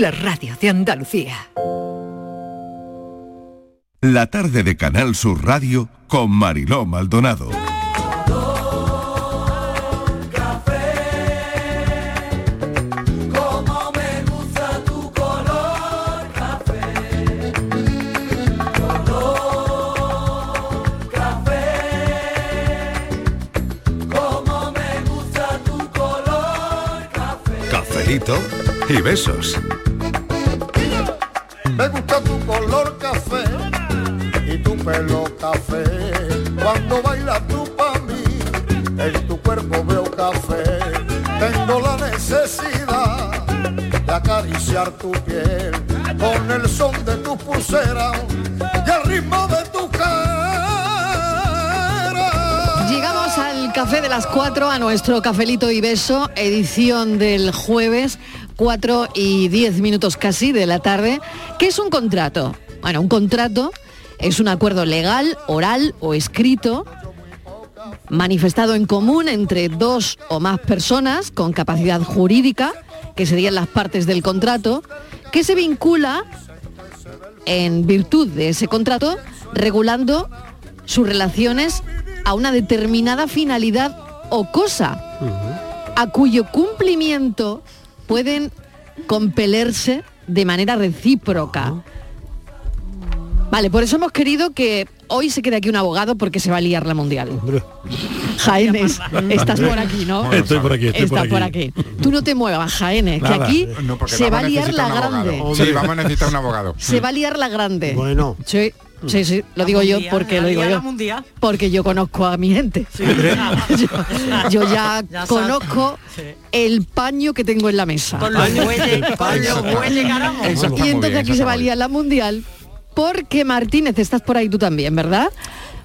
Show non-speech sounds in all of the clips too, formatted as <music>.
La radio de Andalucía. La tarde de Canal Sur Radio con Mariló Maldonado. Como me gusta tu color café, color café. Como me gusta tu color café. Cafelito y besos. Tu piel con el son de tu pulsera y el ritmo de tu Llegamos al café de las 4, a nuestro cafelito y beso, edición del jueves, 4 y 10 minutos casi de la tarde. ¿Qué es un contrato? Bueno, un contrato es un acuerdo legal, oral o escrito manifestado en común entre dos o más personas con capacidad jurídica, que serían las partes del contrato, que se vincula en virtud de ese contrato, regulando sus relaciones a una determinada finalidad o cosa, a cuyo cumplimiento pueden compelerse de manera recíproca. Vale, por eso hemos querido que hoy se quede aquí un abogado porque se va a liar la mundial. Jaénes, <laughs> <laughs> estás por aquí, ¿no? Estoy por aquí, estoy Está por por aquí. aquí. Tú no te muevas, Jaénes, que Nada. aquí No, porque se va a liar la grande. Sí, vamos a necesitar un abogado. Se va a liar la grande. Bueno. Sí, sí, sí, lo digo yo porque lo digo yo. mundial. Porque yo conozco a mi gente. <laughs> yo, yo ya, conozco el paño que tengo en la mesa. Con los que y entonces aquí se está va a muy liar la mundial porque Martínez estás por ahí tú también, ¿verdad?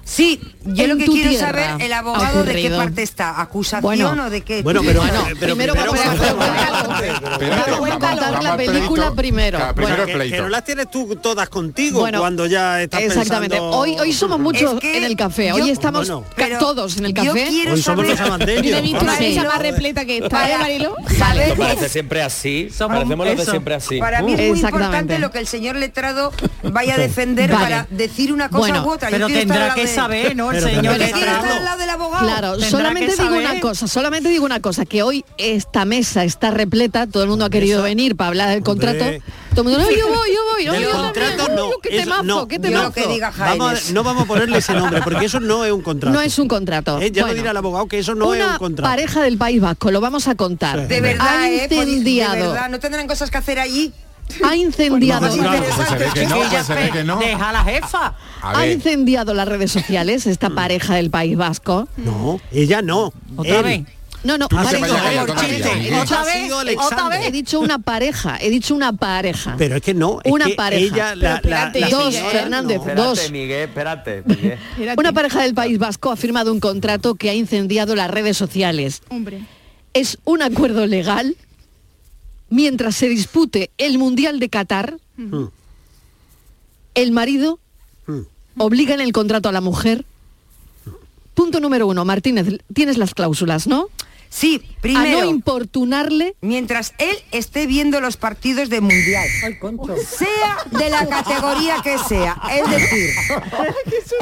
Sí, yo En lo que quiero tierra saber, el abogado de qué ocurrido. parte está, acusación Bueno. o de qué. Bueno, pero, Bueno, pero primero primero vamos a- contar la película pleito. primero. Primero Bueno, el pleito. que no las tienes tú todas contigo Bueno, cuando ya estás Exactamente. pensando- Hoy, hoy somos muchos Es que en el café. yo- Hoy estamos Bueno. todos en el yo café. quiero Hoy somos los. Yo la mesa más repleta que está, ¿eh, Esto parece es- siempre así. Parecemos los de siempre así. Para mí es muy importante lo que el señor letrado vaya a defender para decir una cosa u otra. Yo Pero tendrá que saber, ¿no? El Pero señor. Claro, solamente digo una cosa, solamente digo una cosa, que hoy esta mesa está repleta, todo el mundo ha querido venir para hablar del contrato. Hombre. Todo el mundo, no, yo voy, yo voy, no, Del yo contrato no, qué temazo, no. qué temazo. lo que diga Vamos a- no vamos a ponerle ese nombre porque eso no es un contrato. No es un contrato. Eh, ya lo Bueno, dirá el abogado que eso no es un contrato. pareja del País Vasco, lo vamos a contar. De verdad, ha ¿eh? Pues, de verdad, ¿no tendrán cosas que hacer allí? Ha incendiado, Pues no, Pues se ve que no, Ella pues se ve fe- que no. Deja a la jefa. A ha incendiado las redes sociales esta pareja del País Vasco. No, ella no. Otra él. vez. No, no, no vale, no, por chiste. Miguel. He dicho- Ha sido Alexandra. He dicho una pareja, he dicho una pareja. Pero es que no, es Una que pareja. ella, la, la- espérate, la dos, señora, Fernández, no. Espérate, dos. Miguel, espérate, <laughs> Miguel. Una pareja del País Vasco ha firmado un contrato que ha incendiado las redes sociales. Hombre. Es un acuerdo legal mientras se dispute el Mundial de Qatar. Mm. El marido Mm. obliga en el contrato a la mujer. Punto número uno, Martínez, tienes las cláusulas, ¿no? Sí, A primero, no importunarle mientras él esté viendo los partidos de Mundial, sea de la categoría que sea, es decir,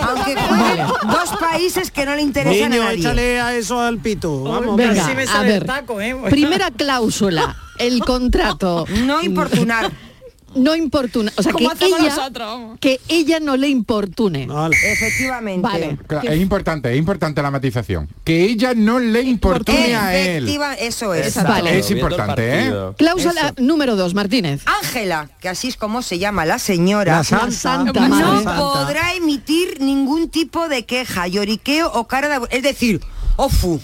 aunque jueguen dos países que no le interesan Niño, a nadie. échale a eso al pito. Vamos. Venga, a ver. taco, ¿eh? Primera cláusula, <laughs> el <laughs> contrato. No importunar. No importuna, o sea, que ella, nosotros, que ella no le importune. Vale. Efectivamente. Vale. claro, es importante, es importante la matización. Que ella no le importune a él. Efectiva, eso es. Exacto, Vale. Es importante, ¿eh? Cláusula número dos, Martínez. Ángela, que así es como se llama la señora, La santa. La santa no Santa. podrá emitir ningún tipo de queja, lloriqueo o cara de... Es decir, ofu,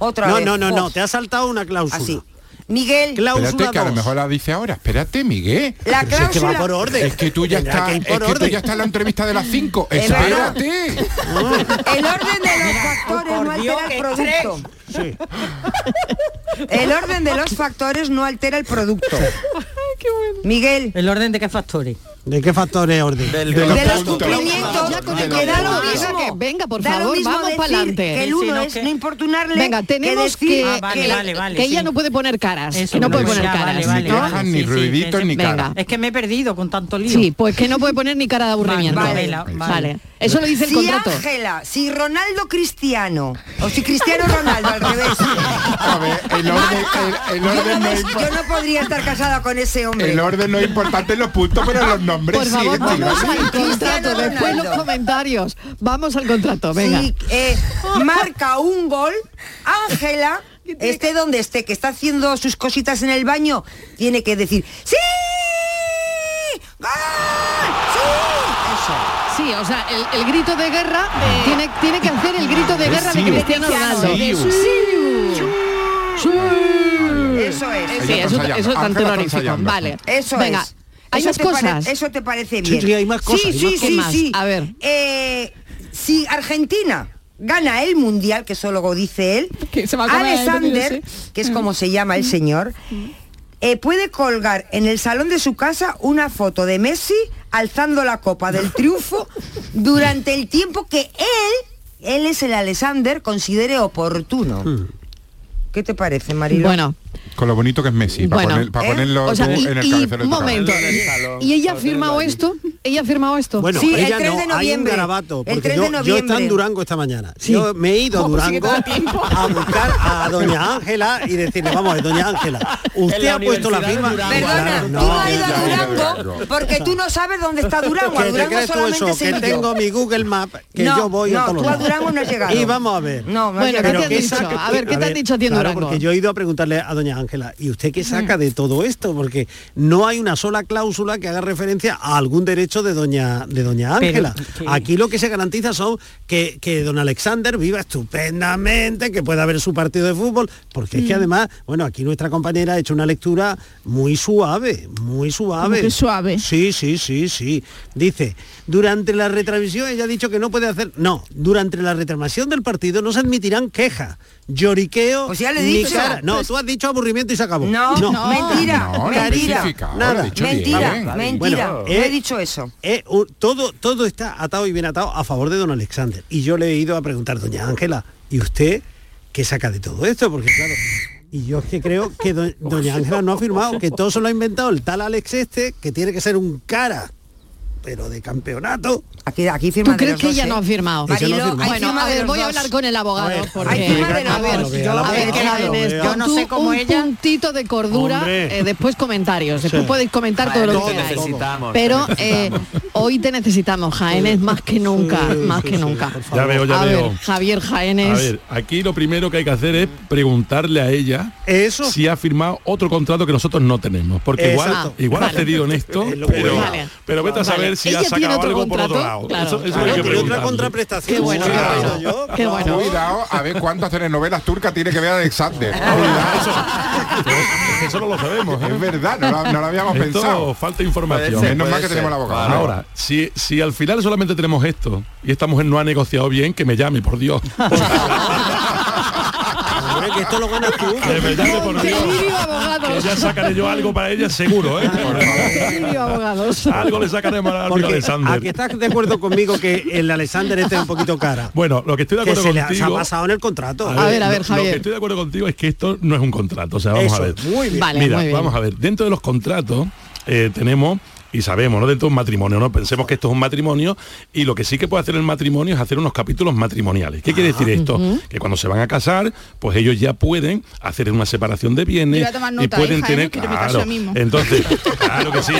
otra No, vez. no, no, no, te ha saltado una cláusula. Así. Miguel, Cláusula Espérate, que a lo mejor la dice ahora. Espérate, Miguel. la Pero si es que cláusula... va por orden. Es que tú ya estás, es que tú ya estás en la entrevista de las 5. Es verdad. Espérate. El orden de los factores no altera el producto. Sí. El orden de los factores no altera el producto. Miguel. ¿El orden de qué factores? ¿De qué factores orden? De De los los cumplimientos, Ya con de el los que da lo mismo. que venga, por Da lo favor, mismo vamos decir pa'lante. Que el Sí, uno no, es que- no importunarle. Venga, tenemos decir que, Ah, vale, que, vale, vale, que ella sí. no puede poner caras, Eso, que no puede poner ya, caras. ¿no? ni Sí, ruiditos, ni Venga. cara. Es que me he perdido con tanto lío. Sí, pues que no puede poner ni cara de aburrimiento. Vale, Vale, vale, Vale. Eso lo dice el Si contrato. Ángela, si Ronaldo Cristiano, o si Cristiano Ronaldo al revés. A ver, el orden, el, el Yo orden no, no es me- yo no podría estar casada con ese hombre. el orden no es importante en los puntos, pero los Por sí. favor, Estivali. vamos al contrato, después los comentarios. Vamos al contrato, venga. Eh, marca un gol, Ángela, esté donde esté, que está haciendo sus cositas en el baño, tiene que decir ¡Sí! ¡Gol! ¡Sí! Eso. Sí, o sea, el, el grito de guerra tiene, tiene que hacer el grito de guerra de Sí. Cristiano Ronaldo. Sí. Sí. Sí. Eso es. Sí, eso, es tan terrorífico. Vale. Eso Venga, es. Hay Eso más cosas. eso te parece Sí, bien. sí, hay más cosas, Sí, sí, más sí. A ver. Eh, si Argentina gana el mundial, que eso luego dice él, <laughs> Que se va a Alexander, partido, que es como se llama el señor, eh, puede colgar en el salón de su casa una foto de Messi alzando la copa del <laughs> triunfo durante el tiempo que él, él es el Alexander, considere oportuno. ¿Qué te parece, Marilo? Bueno, Con lo bonito que es Messi, para, Bueno, poner- para ¿eh? ponerlo o sea, tú y, en el y, cabecero momento. ¿Y ella ha firmado esto? ¿Ella ha firmado esto? Bueno, Sí, el ella 3 no, de hay un noviembre. garabato, El porque 3 yo, de yo estaba en noviembre. Durango esta mañana. Sí. Yo me he ido a Oh, <laughs> pues Durango a buscar a doña Ángela y decirle, vamos, a ver, doña Ángela, usted ha puesto la firma. Durango. Perdona, tú no, no has ido a Durango porque tú no sabes dónde está Durango. A ¿Qué te Durango tú solamente eso? Que tengo mi Google Map, que No, yo voy no, a todos tú los a Durango no has llegado. Y vamos a ver. No, Bueno, ¿qué te han ¿qué dicho? A ver, ¿qué te han dicho a ti en Durango? porque yo he ido a preguntarle a doña Ángela, ¿y usted qué saca de todo esto? Porque no hay una sola cláusula que haga referencia a algún derecho de doña de doña Ángela. Aquí lo que se garantiza son que, que don Alexander viva estupendamente, que pueda ver su partido de fútbol, porque Mm. es que además, bueno, aquí nuestra compañera ha hecho una lectura muy suave, muy suave. ¿Cómo que suave? Sí, sí, sí, sí. Dice, durante la retransmisión, ella ha dicho que no puede hacer... No, durante la retransmisión del partido no se admitirán quejas, lloriqueo... Pues ya le he dicho. cara- No, tú has dicho aburrimiento y se acabó. No, mentira, No, mentira. Nada. dicho Mentira, bien. mentira. Bueno, no eh, he dicho eso. Eh, todo, todo está atado y bien atado a favor de don Alexander. Y yo le he ido a preguntar, doña Ángela, ¿y usted qué saca de todo esto? Porque claro, y yo es que creo que do- doña Ángela no ha firmado, que todo se lo ha inventado el tal Alex este, que tiene que ser un cara, pero de campeonato. Aquí, aquí firma ¿Tú de crees los que dos, ella ¿eh? no ha firmado? No hay Bueno, firma a ver, voy a hablar con el abogado A ver, porque hay firma de los a ver, dos. Yo a ver, lo veo, Jaénes, lo veo. pon Yo no sé cómo un ella- puntito de cordura, eh, después comentarios, después Sí. podéis comentar todo lo que queráis. necesitamos, Pero te eh, hoy te necesitamos, Jaénes, más que nunca, Sí, más sí, que sí, nunca. Ya veo, ya a veo. ver, Javier Jaénes. A ver, aquí lo primero que hay que hacer es preguntarle a ella Eso. si ha firmado otro contrato que nosotros no tenemos. Porque igual, igual ha cedido en esto, pero vete a saber Vale. si Ella ha tiene sacado otro algo por otro contrato, lado. claro, eso, eso claro. hay que Tiene otra contraprestación. Qué bueno, sí, qué bueno. Qué bueno. Cuidado a ver cuántas telenovelas turcas tiene que ver Alexander. <laughs> Eso no lo sabemos. ¿eh? Es verdad, no lo, no lo habíamos Esto pensado. falta información. Menos mal que tenemos la abogada. Ahora, si, si al final solamente tenemos esto y esta mujer no ha negociado bien, que me llame, por Dios. <laughs> Hombre, que esto lo ganas tú. que me llame, por Dios. Ya sacaré yo algo para ella, seguro, ¿eh? Algo le sacaremos al Porque Alexander. aquí estás de acuerdo conmigo que el Alexander este es un poquito cara. Bueno, lo que estoy de que acuerdo se le ha, se ha contigo. pasado en el contrato. A ver, a ver, lo- Javier. Lo que estoy de acuerdo contigo es que esto no es un contrato. O sea, vamos Eso, a ver. muy bien. Vale, Mira, muy bien. vamos a ver. Dentro de los contratos eh, tenemos y sabemos, ¿no? Dentro de un matrimonio, ¿no? Pensemos que esto es un matrimonio y lo que sí que puede hacer el matrimonio es hacer unos capítulos matrimoniales. ¿Qué quiere decir esto? Que cuando se van a casar, pues ellos ya pueden hacer una separación de bienes y pueden hija, ¿eh? tener claro. Entonces, <laughs> claro que sí.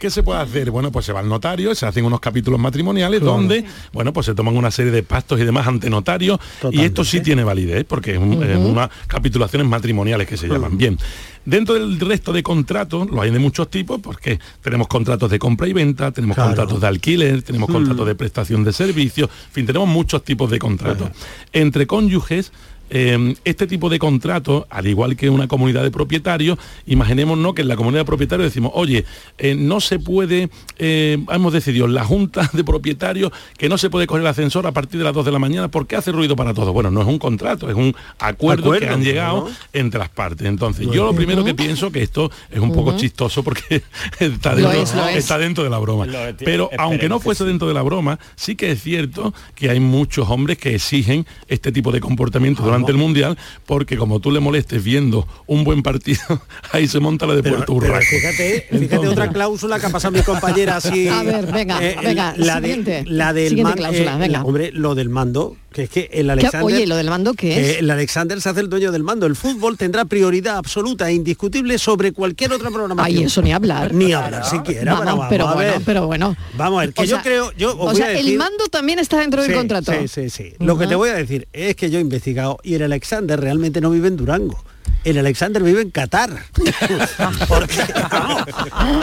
¿Qué, se puede hacer? Bueno, pues se va al notario, se hacen unos capítulos matrimoniales donde, bueno, pues se toman una serie de pactos y demás ante notario y esto sí tiene validez porque es, un- es unas capitulaciones matrimoniales que se llaman. Bien, dentro del resto de contratos, lo hay de muchos tipos porque tenemos contratos de compra y venta, tenemos Claro. contratos de alquiler, tenemos contratos de prestación de servicios, en fin, tenemos muchos tipos de contratos. Entre cónyuges eh, este tipo de contratos, al igual que una comunidad de propietarios, imaginémonos que en la comunidad de propietarios decimos, oye, eh, no se puede, eh, hemos decidido en la junta de propietarios que no se puede coger el ascensor a partir de las 2 de la mañana porque hace ruido para todos. Bueno, no es un contrato, es un acuerdo, que han llegado ¿no? entre las partes. Entonces, yo lo primero que pienso que esto es un poco chistoso porque <laughs> está Lo dentro, es, lo es. está dentro de la broma. Lo Pero aunque no fuese sí. dentro de la broma, sí que es cierto que hay muchos hombres que exigen este tipo de comportamiento durante el Mundial, porque como tú le molestes viendo un buen partido, <laughs> ahí se monta la de Pero, Puerto Urraco. fíjate, fíjate Entonces- otra cláusula que ha pasado mi compañera <laughs> así. A ver, venga, venga, la de, siguiente. la del Siguiente man- cláusula, eh, venga. hombre, lo del mando, que es que el ¿Qué- Alexander. Oye, lo del mando, ¿qué que es? el Alexander se hace el dueño del mando. El fútbol tendrá prioridad absoluta e indiscutible sobre cualquier otra programación. Ay, eso ni hablar. Ni hablar siquiera. Vamos, pero, pero vamos a bueno, ver. pero bueno. Vamos a ver, que O yo sea, creo, yo os o voy sea, a el mando también está dentro del contrato. Sí, sí, sí. Lo que te voy a decir es que yo he investigado y el Alexander realmente no vive en Durango. El Alexander vive en Qatar. <laughs> Porque, vamos,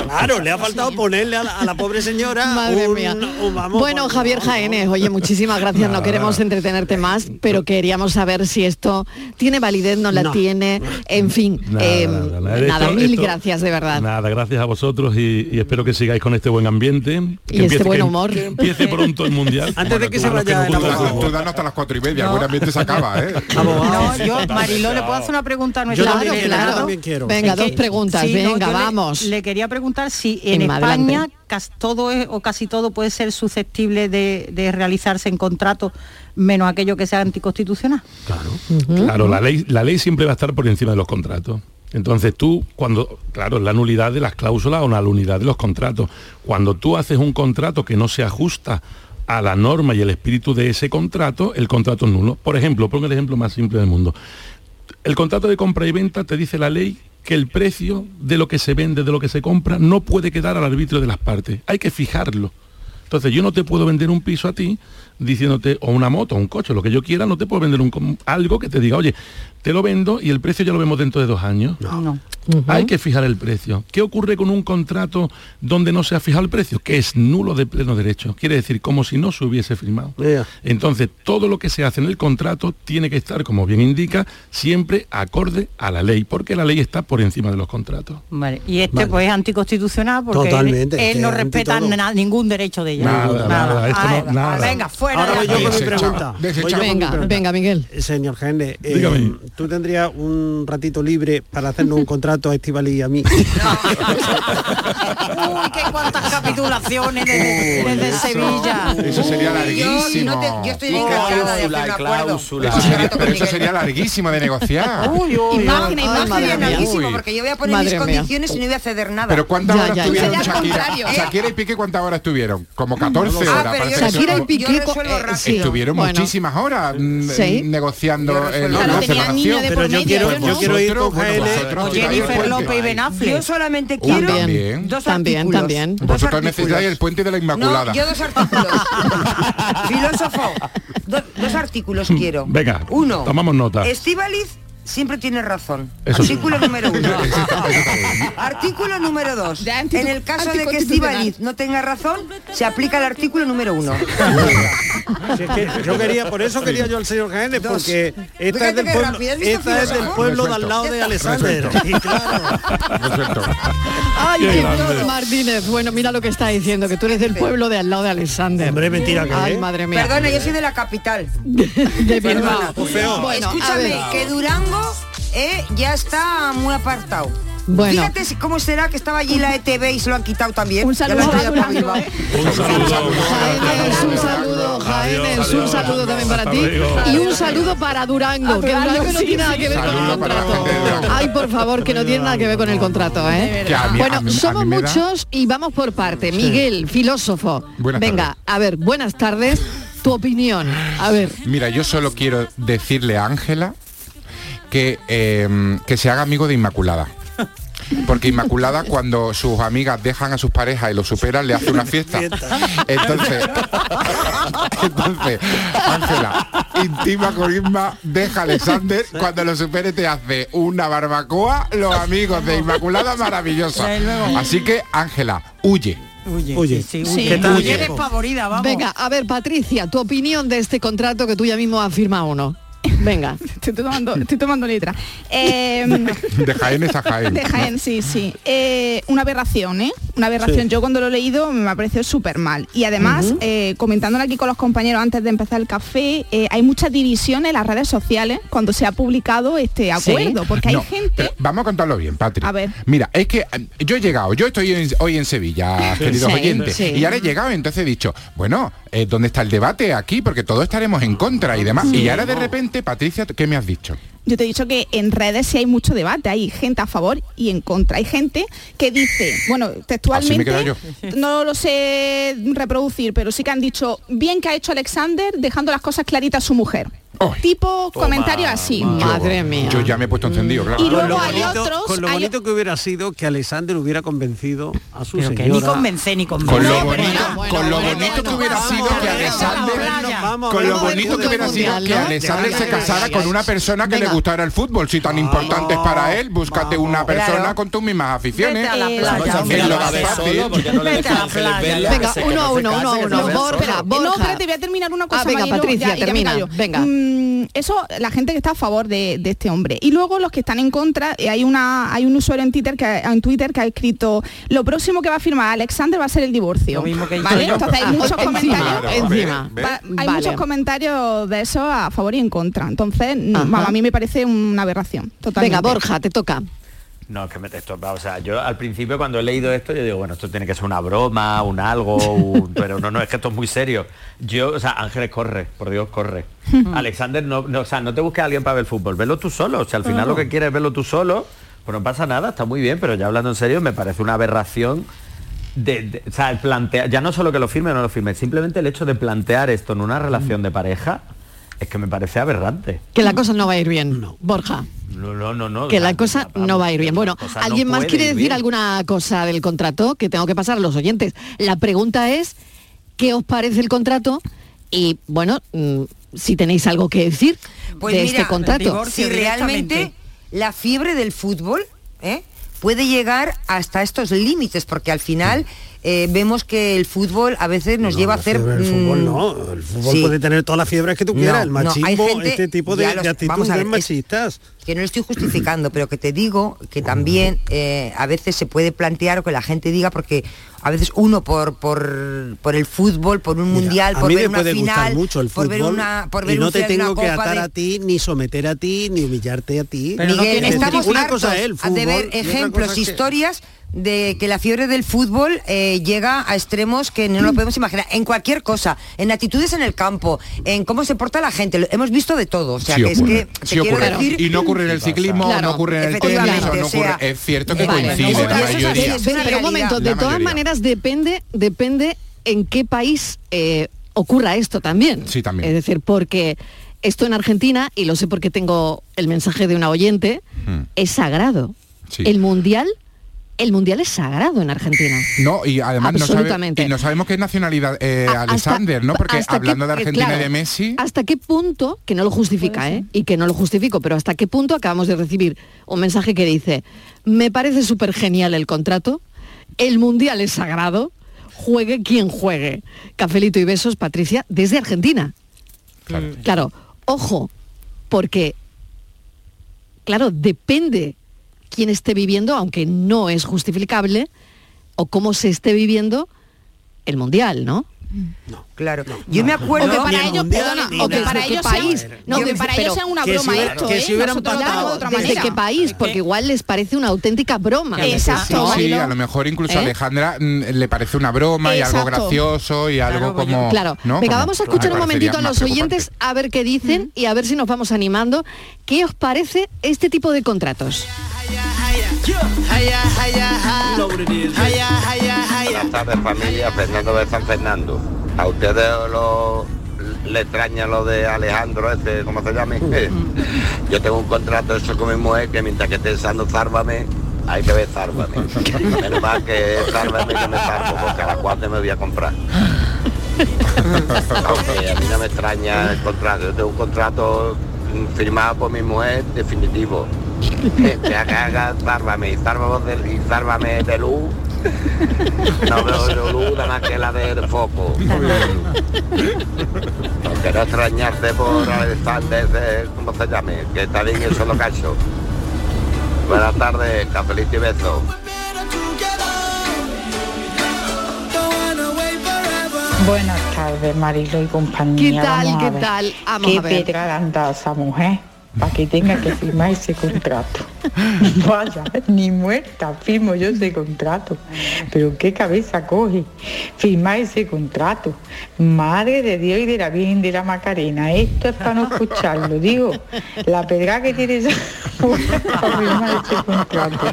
claro, le ha faltado ponerle a la, a la pobre señora Madre un- mía. un- vamos, bueno, Javier Jaénes, oye, muchísimas gracias. No queremos entretenerte más, pero queríamos saber si esto tiene validez, no la No. tiene. En fin, Nada, eh, nada, nada. nada, Esto- mil esto- gracias de verdad. Nada, gracias a vosotros y, y espero que sigáis con este buen ambiente. que Y este buen humor. que empiece pronto el mundial. <laughs> Antes de que se vaya el el. Tú danos hasta las cuatro y media, buen ambiente se acaba, ¿eh? No, yo, Mariló, ¿le puedo hacer una pregunta a Yo también quiero, yo también quiero. Venga, Es que- dos preguntas, sí, venga, vamos. Le, quería preguntar si en España adelante. cas- todo es, o casi todo puede ser susceptible de, de realizarse en contrato, menos aquello que sea anticonstitucional. Claro, la ley, la ley siempre va a estar por encima de los contratos. Entonces tú, cuando, claro, la nulidad de las cláusulas o la nulidad de los contratos, cuando tú haces un contrato que no se ajusta a la norma y el espíritu de ese contrato, el contrato es nulo. Por ejemplo, pongo el ejemplo más simple del mundo. El contrato de compra y venta te dice la ley que el precio de lo que se vende, de lo que se compra, no puede quedar al arbitrio de las partes. Hay que fijarlo. Entonces yo no te puedo vender un piso a ti diciéndote, o una moto, o un coche, lo que yo quiera, no te puedo vender algo que te diga, oye, te lo vendo y el precio ya lo vemos dentro de dos años. No. Hay que fijar el precio. ¿Qué ocurre con un contrato donde no se ha fijado el precio? Que es nulo de pleno derecho. Quiere decir, como si no se hubiese firmado. Entonces, todo lo que se hace en el contrato tiene que estar, como bien indica, siempre acorde a la ley, porque la ley está por encima de los contratos. Vale. Y este Vale. pues es anticonstitucional porque Totalmente, él, no respeta ningún derecho de ella. Nada, nada, esto no- nada. Venga, fuera Ahora de voy yo con mi pregunta. Venga, venga, Miguel. Eh, Señor Jaime, eh, Dígame. Tú tendrías un ratito libre para hacernos un contrato a Estival y a mí. <laughs> Uy, qué cuántas capitulaciones desde, desde Sevilla. Eso sería Yo, larguísimo. no te- yo estoy encantada de hacer un Cláusula, acuerdo. cláusula. Eso sería, Trato con pero eso sería larguísimo de negociar. Imagen madre bien mía. larguísimo, Uy. porque yo voy a poner Madre mis mía. condiciones y no voy a ceder nada. Pero ¿cuántas Ya, horas ya, ya. estuvieron Sería al Shakira? ¿eh? Y Piqué cuántas horas estuvieron? Como 14 Ah, horas. pero parece yo Shakira y Piqué Yo eh. Estuvieron Bueno. muchísimas horas mm, Sí. negociando Yo resuelvo. el, Claro, la niños de Pero por yo medio, quiero, ¿no? yo quiero ir con Jennifer. López y Ben Affleck. Yo solamente quiero También. dos También, también. Vosotros necesitáis el puente de la Inmaculada. No, yo dos artículos. <laughs> Filósofo, do- dos artículos quiero. Venga, Uno. tomamos nota. Estíbaliz siempre tiene razón. Eso sí. Artículo número uno. <laughs> artículo número dos. En el caso de que. Estíbaliz no tenga razón, se aplica el artículo número uno. Si es que yo quería, por eso quería yo al señor Jaime, Dos. porque esta es del pueblo, de al lado de. Y <laughs> claro. Resuelto. Ay, Martínez. Bueno, mira lo que está diciendo, que tú eres del pueblo de al lado de Alexander. Hombre, mentira que Ay, madre mía. Perdona, yo soy de la capital. de Bilbao. Bueno, Escúchame, que Durango eh, ya está muy apartado. Bueno. Fíjate cómo será que estaba allí la ETV y se lo han quitado también. Un saludo. Un saludo. Jaénes, un saludo, Jaénes, un adiós. saludo también para ti. Y un saludo para Durango, que Durango no tiene nada que ver con el contrato. Ay, por favor, que no tiene nada que ver con el contrato, ¿eh? Bueno, somos muchos y vamos por parte. Miguel, filósofo. Venga, a ver, buenas tardes. Tu opinión. A ver. Mira, yo solo quiero decirle a Ángela que, eh, que se haga amigo de Inmaculada. Porque Inmaculada cuando sus amigas dejan a sus parejas y lo superan, le hace una fiesta. Entonces, entonces, Ángela, intima con Inma, deja a Alexander, cuando lo supere te hace una barbacoa, los amigos de Inmaculada maravillosa. Así que, Ángela, huye. Oye, Oye, sí, sí, sí, huye. ¿qué tal Huye tiempo? despavorida, vamos. Venga, a ver, Patricia, tu opinión de este contrato que tú ya mismo has firmado uno. Venga. <laughs> Estoy tomando, estoy tomando letra. Eh, De Jaén es a Jaén. de Jaén, sí, sí. Eh, una aberración, ¿eh? Una aberración. Sí. Yo cuando lo he leído me ha parecido súper mal. Y además, eh, comentándolo aquí con los compañeros antes de empezar el café, eh, hay mucha división en las redes sociales cuando se ha publicado este acuerdo. Porque hay No, gente... pero vamos a contarlo bien, Patri. A ver. Mira, es que eh, yo he llegado, yo estoy en- hoy en Sevilla, Sí. queridos Sí, oyentes, sí. y ahora he llegado, entonces he dicho, bueno, eh, ¿dónde está el debate aquí? Porque todos estaremos en contra y demás. Sí. Y ahora de repente, Patricia, ¿qué me has dicho? Yo te he dicho que en redes sí hay mucho debate, hay gente a favor y en contra. Hay gente que dice, bueno, textualmente, no lo sé reproducir, pero sí que han dicho, bien que ha hecho Alexander dejando las cosas claritas a su mujer. Tipo comentarios así. Yo- Yo ya me he puesto encendido, claro. Y luego Con lo hay bonito- otros, Con lo hay- bonito que hubiera sido que Alexander hubiera convencido a su Pero que ni convence ni convence. Con lo bonito, no, con lo bueno, bonito que hubiera vamos, sido que Alexander, vamos, con lo bonito que hubiera sido que. Alexander se casara con una persona que le gustara el fútbol, si tan importante es para él, búscate una persona con tus mismas aficiones. Venga, uno a uno, uno a uno. Espera, No, espérate, voy a terminar una cosa. Ah, venga, Patricia, termina. Venga. Mm, eso, la gente que está a favor de, de este hombre. Y luego los que están en contra, eh, hay una hay un usuario en Twitter que en Twitter que ha escrito lo próximo que va a firmar Alexander va a ser el divorcio. Lo mismo que he dicho ¿Vale? yo. Entonces hay muchos <laughs> comentarios. encima. Va- hay Vale. muchos comentarios de eso a favor y en contra. Entonces, a mí me parece una aberración. Totalmente. Venga, Borja, te toca. No, es que me esto, o sea, yo al principio cuando he leído esto, yo digo, bueno, esto tiene que ser una broma, un algo, un- <laughs> pero no, no, es que esto es muy serio. Yo, o sea, Ángeles, corre, por Dios, corre. <laughs> Alexander, no, no, o sea, no te busques a alguien para ver fútbol, velo tú solo. O sea, al final lo que quieres es verlo tú solo, pues no pasa nada, está muy bien, pero ya hablando en serio, me parece una aberración. De, de- o sea, el plantear, ya no solo que lo firme o no lo firme, simplemente el hecho de plantear esto en una relación de pareja, es que me parece aberrante. Que la cosa no va a ir bien, Borja. No, no, no, no. Que la cosa no va a ir bien. Bueno, no ¿alguien más quiere ir decir bien. alguna cosa del contrato que tengo que pasar a los oyentes? La pregunta es, ¿qué os parece el contrato? Y bueno, mm, si tenéis algo que decir Pues de mira, este contrato. si realmente la fiebre del fútbol ¿eh? Puede llegar hasta estos límites, porque al final eh, vemos que el fútbol a veces nos lleva a hacer... El fútbol mm, no, el fútbol sí. puede tener todas las fiebres que tú No, quieras, el no, hay machismo, gente- este tipo de, los- de actitudes ver, es- machistas. que no lo estoy justificando, pero que te digo que también eh, a veces se puede plantear o que la gente diga, porque a veces uno por por, por el fútbol, por un mundial, a por mí ver me una puede final, mucho el por fútbol ver una, por ver y no un te final, tengo una que atar de- a ti, ni someter a ti, ni humillarte a ti. Miguel, estamos una hartos cosa es el de fútbol ver y otra ejemplos, es que- historias de que la fiebre del fútbol eh, llega a extremos que no lo podemos imaginar. En cualquier cosa, en actitudes en el campo, en cómo se porta la gente, lo- hemos visto de todo. O sea, Sí que ocurre, es que te sí quiero ocurre. decir- y no ocurre en el ciclismo, Claro, no ocurre en el tenis, no o sea, ocurre. Es cierto que vale, coincide no, la eso es así, mayoría. es Pero, un momento, de todas maneras depende, depende en qué país eh, ocurra esto también. Sí, también. Es decir, porque esto en Argentina, y lo sé porque tengo el mensaje de una oyente, Hmm. es sagrado. Sí. El mundial, el mundial es sagrado en Argentina. No, y además no, sabe- y no sabemos qué nacionalidad eh, A- hasta- Alexander, ¿no? Porque hablando qué- de eh, Argentina claro, y de Messi, ¿Hasta qué punto, que no lo justifica, ¿eh? Y que no lo justifico, pero hasta qué punto acabamos de recibir un mensaje que dice, me parece súper genial el contrato, el mundial es sagrado, juegue quien juegue. Cafelito y besos, Patricia, desde Argentina. Claro. Claro, ojo, porque, claro, depende quién esté viviendo, aunque no es justificable, o cómo se esté viviendo el mundial, ¿no? Claro. Yo me acuerdo... O que para ellos, perdona, o que para ¿Desde qué ellos sea, país? no, No, que para ellos sea una que broma si- esto, que ¿eh? si hubieran patado- de otra ¿Desde qué país? Porque igual les parece una auténtica broma. Exacto. sí, ¿no? a lo mejor incluso a ¿Eh? Alejandra mm, le parece una broma y algo gracioso y algo como... Claro, ¿no? venga, vamos a escuchar un momentito a los oyentes a ver qué dicen y a ver si nos vamos animando. ¿Qué os parece este tipo de contratos? Buenas tardes familia, Fernando de San Fernando. A ustedes lo, le extraña lo de Alejandro, este, ¿cómo se llame? <laughs> Yo tengo un contrato eso con mi mujer que mientras que esté usando Zárvame, hay que ver Zárvame. <laughs> Menos mal que Zárvame que me salvo, porque a las cuatro me voy a comprar. <laughs> Aunque a mí no me extraña el contrato, yo tengo un contrato firmado por mi mujer definitivo. Que, que haga, haga Zárvame Zárvame Zárvame de luz No veo yo luz nada más que la del foco. No quiero extrañarte por Alexander, de- ¿cómo se llame? Que está bien eso lo cacho. Buenas tardes, cafelito y besos. Buenas tardes, Marilo y compañía. ¿Qué tal, Vamos a qué ver. tal? Vamos ¿Qué a ver. pedra le han dado a esa mujer para que tenga que firmar ese contrato? <laughs> Vaya, ni muerta firmo yo ese contrato. Pero qué cabeza coge firmar ese contrato. Madre de Dios y de la Virgen de la Macarena. Esto es para no escucharlo. Digo, la pedra que tiene esa para firmar ese contrato.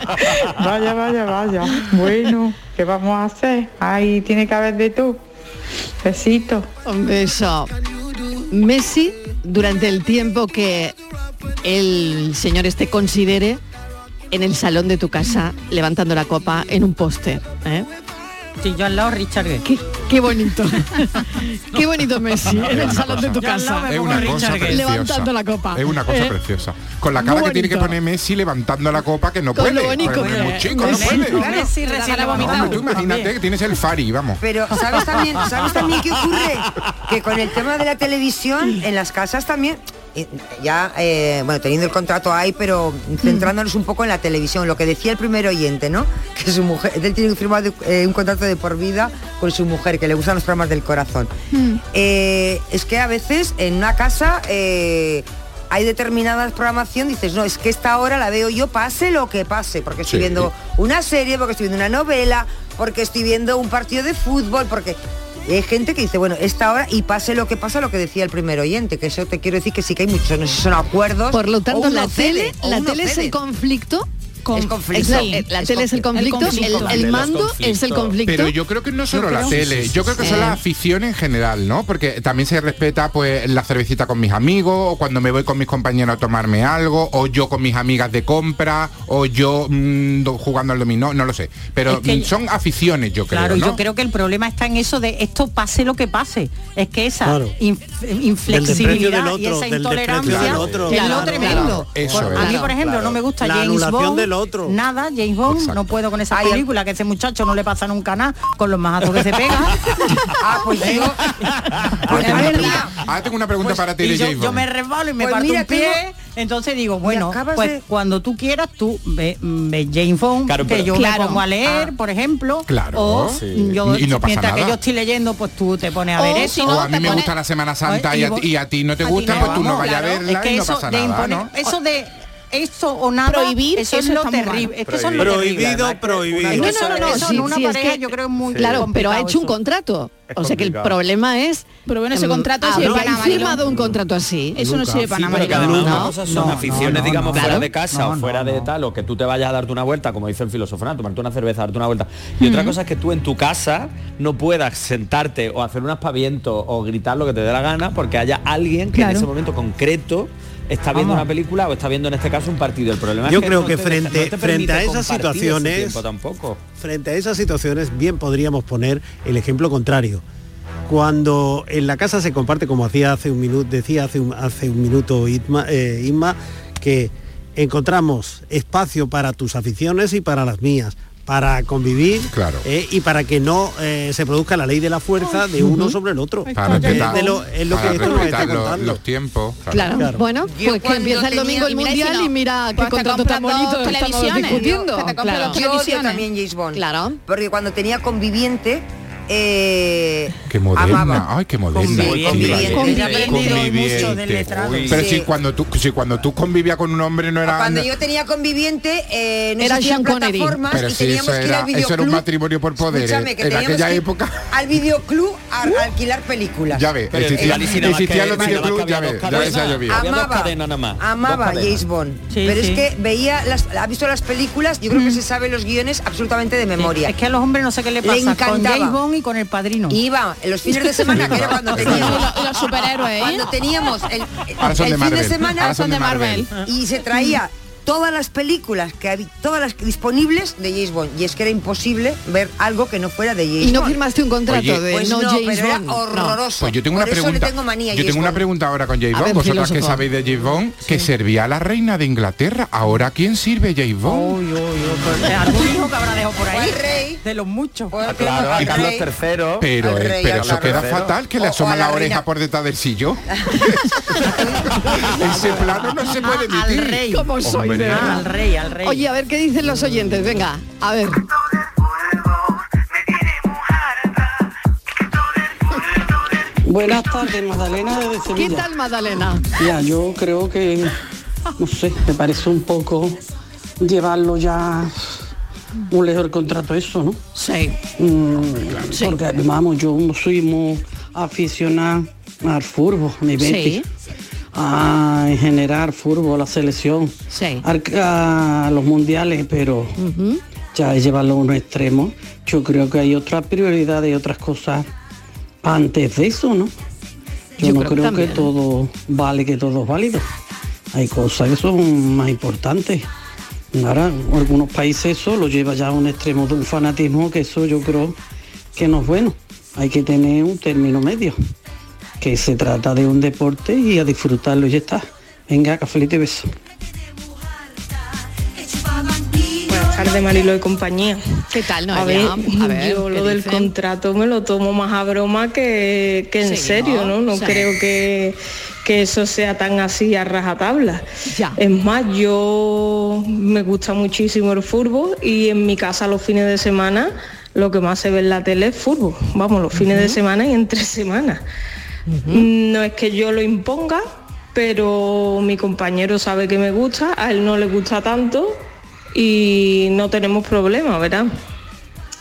Vaya, vaya, vaya. Bueno, ¿qué vamos a hacer? Ahí tiene que haber de tú. Besito. Un beso. Messi, durante el tiempo que el señor este considere en el salón de tu casa levantando la copa en un póster. ¿eh? Sí, yo al lado Richard Gere. Qué, qué bonito. <laughs> qué bonito Messi en el salón de tu casa. Es una cosa. Levantando la copa. Es una cosa ¿Eh? preciosa. Con la cara que tiene que poner Messi levantando la copa que no Con puede. lo bonito es que muy chico, no Messi, puede. claro. Messi recién vomitado. Hombre, tú imagínate que tienes el Fari, vamos. Pero ¿sabes también, ¿sabes también qué ocurre? Que con el tema de la televisión, en las casas también, eh, ya, eh, bueno, teniendo el contrato ahí, pero centrándonos un poco en la televisión, lo que decía el primer oyente, ¿no? <laughs> Que su mujer, él tiene firmado eh, un contrato de por vida con su mujer, que le gustan los programas del corazón. Eh, es que a veces en una casa eh, hay determinadas programación, dices, no, es que esta hora la veo yo, pase lo que pase, porque estoy Sí. viendo una serie, porque estoy viendo una novela, porque estoy viendo un partido de fútbol, porque hay gente que dice, bueno, esta hora y pase lo que pasa, lo que decía el primer oyente, que eso te quiero decir que sí que hay muchos, no sé son acuerdos. Por lo tanto, la tele, cede, la tele es el conflicto. Es conflicto. es la, la tele es el conflicto, conflicto. el, El mando es el conflicto. Pero yo creo que no solo la tele, yo creo que son Eh. las aficiones en general, ¿no? Porque también se respeta pues la cervecita con mis amigos, o cuando me voy con mis compañeros a tomarme algo, o yo con mis amigas de compra, o yo mm, do- jugando al dominó, no lo sé. Pero Es que- mm, son aficiones, yo creo, Claro, ¿no? yo creo que el problema está en eso de esto pase lo que pase. Es que esa Claro. inf- inflexibilidad Del y esa intolerancia desprecio del otro. es lo tremendo. claro. Eso es. a mí, por ejemplo, claro. no me gusta La James Bond. Otro. Nada, James Bond, no puedo con esa película, que ese muchacho no le pasa nunca nada con los mazazos que se <laughs> pega. ah, pues yo... Ahora tengo una pregunta- ahora tengo una pregunta para ti Y de yo, James yo Bond. me resbalo y me Pues parto mira, un pie. tengo- Entonces digo, bueno, pues de- cuando tú quieras, tú ve, ve James Bond, Claro, que yo Claro. me pongo a leer, Ah. por ejemplo. Claro, O sí. yo, Y no pasa mientras que nada. yo estoy leyendo, pues tú te pones a O ver si eso. no, o a mí me pone- gusta la Semana Santa y y a ti no te gusta, no, pues tú no vayas a verla Es que y no eso pasa de nada, imponer- ¿no? Eso de eso o nada, Prohibir, eso es lo terrible. Es que Prohibido, terrible. Prohibido, No, no, no, no, eso sí, en una sí, es pareja que- yo creo es muy Claro, pero ha complicado hecho un eso. contrato. Es O sea que el problema es Pero bueno, ese em, contrato sirve haber para firmado un contrato así. Eso no Nunca. sirve para Sí, nada, pero que Marilo. además No, una cosa son no, aficiones, no, digamos, no, fuera de casa No, o fuera no, de no. tal, o que tú te vayas a darte una vuelta, como dice el filosofano, tomarte una cerveza, darte una vuelta. Y otra cosa es que tú en tu casa no puedas sentarte o hacer un aspaviento o gritar lo que te dé la gana porque haya alguien que en ese momento concreto está viendo Vamos. una película o está viendo en este caso un partido. El problema Yo es que creo no que te frente- no frente a esas situaciones- tampoco. Frente a esas situaciones bien podríamos poner el ejemplo contrario. Cuando en la casa se comparte, como hacía hace un minuto, decía hace un, hace un minuto Isma, eh, Isma, que encontramos espacio para tus aficiones y para las mías, para convivir Claro. eh, y para que no eh, se produzca la ley de la fuerza de uno sobre el otro. Para Es respetar, lo- es lo para que esto nos respetar está lo- contando. los tiempos. Claro. Claro. Bueno, Yo pues que empieza el tenía- domingo el y si mundial no, y mira qué pues te contrato tan bonito estamos discutiendo. Te compras Claro. Yo también James Bond. Claro. Porque cuando tenía conviviente, eh, Qué moderna. amaba. Ay, qué moderna. Conviviente. Conviviente. Conviviente. He aprendido Conviviente. mucho del letrado. Pero Sí. si cuando tú si cuando tú convivías con un hombre no era Cuando yo tenía conviviente, eh, no Era Sean Connery. plataformas Pero y si teníamos eso que ir era, al eso era un videoclub. matrimonio por poderes. Escúchame, que en teníamos aquella que época al videoclub a, a <laughs> alquilar películas. ya existía, los videoclubs, llovía. Dos amaba, amaba. James Bond. Pero es que veía las, ha visto las películas, yo creo que se sabe los guiones absolutamente de memoria. Es que a los hombres no sé qué le pasa con encantaba. James Bond y con el padrino. Iba en los fines de semana, que era cuando <laughs> teníamos, los, los superhéroes, ¿eh? cuando teníamos el, el de fin de semana son de Marvel. y se traía todas las películas que había, todas las disponibles de James Bond. Y es que era imposible ver algo que no fuera de James Y no Bond. firmaste un contrato Oye, de Pues no, no, James pero era Bond. No. horroroso. Pues yo tengo Por una eso le pregunta. tengo manía yo James tengo una Bond. pregunta ahora con James Bond. ver, Vosotras que filósofo. sabéis de James Bond, que servía a la reina de Inglaterra. Ahora quién sirve James Bond? Uy, algún hijo que habrá dejado por ahí. Rey. De los muchos. Pues, Claro, a Carlos. III. Pero, eh, rey, pero eso queda tercero. fatal, que le asoma la la oreja por detrás del sillón. <laughs> Ese plano no se puede al emitir. ¿Cómo soy, De verdad? Al rey, al rey. Oye, a ver qué dicen los oyentes. Venga, a ver. Buenas tardes, Magdalena desde ¿Qué Sevilla. tal, Madalena? Ya, yo creo que, no sé, me parece un poco llevarlo ya muy lejos el contrato eso, ¿no? Sí. Mm, Sí. Porque, vamos, yo no soy muy aficionada al fútbol, ni Betis. A en general fútbol, la selección, Sí. a los mundiales, pero ya llevarlo a un extremo. Yo creo que hay otras prioridades y otras cosas antes de eso, ¿no? Yo, Yo no creo que creo que, también. todo vale, que todo es válido. Hay cosas que son más importantes. Ahora, algunos países eso lo lleva ya a un extremo de un fanatismo que eso yo creo que no es bueno. Hay que tener un término medio, que se trata de un deporte y a disfrutarlo y ya está. Venga, cafelito y beso. Buenas tardes, Marilo y compañía. ¿Qué tal, A ver, Noelia? A ver, yo ¿qué lo del dicen? contrato me lo tomo más a broma que, que en Sí, serio, ¿no? ¿no? Creo que, que eso sea tan así a rajatabla. Ya. Es más, yo me gusta muchísimo el fútbol y en mi casa los fines de semana lo que más se ve en la tele es fútbol. Vamos, los fines de semana y entre semanas. No es que yo lo imponga, pero mi compañero sabe que me gusta, a él no le gusta tanto y no tenemos problema, ¿verdad?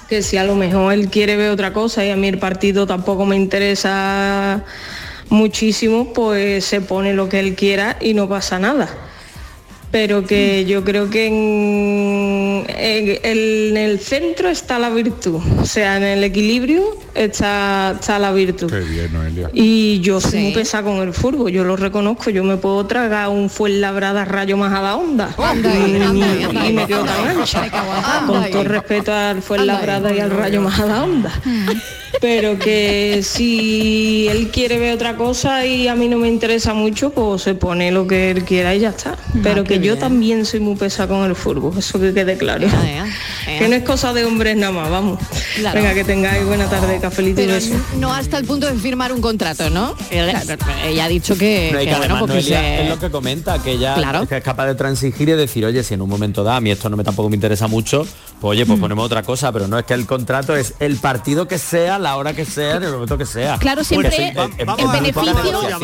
Que si a lo mejor él quiere ver otra cosa y a mí el partido tampoco me interesa muchísimo, pues se pone lo que él quiera y no pasa nada. Pero que yo creo que en, en- en el centro está la virtud, o sea, en el equilibrio está, está la virtud. Qué bien, Noelia. Y yo soy Sí. muy pesada con el fútbol, yo lo reconozco, yo me puedo tragar un Fuenlabrada rayo más a la onda. Ahí, y, me quedo tan ancha. Con todo respeto al Fuenlabrada y al rayo más a la onda. Pero que si él quiere ver otra cosa y a mí no me interesa mucho, pues se pone lo que él quiera y ya está. Pero que yo también soy muy pesada con el fútbol, eso que quede claro. Ea. Que no es cosa de hombres nada más, vamos. Claro. Venga, que tengáis buena tarde, cafelito y Pero no hasta el punto de firmar un contrato, ¿no? Ella, ella ha dicho que, No, además se- es lo que comenta, que ella Claro. es capaz de transigir y decir, oye, si en un momento da, a mí esto no me tampoco me interesa mucho, pues oye, pues Mm. ponemos otra cosa, pero no es que el contrato es el partido que sea, la hora que sea, en el momento que sea. Claro, siempre en muy beneficio,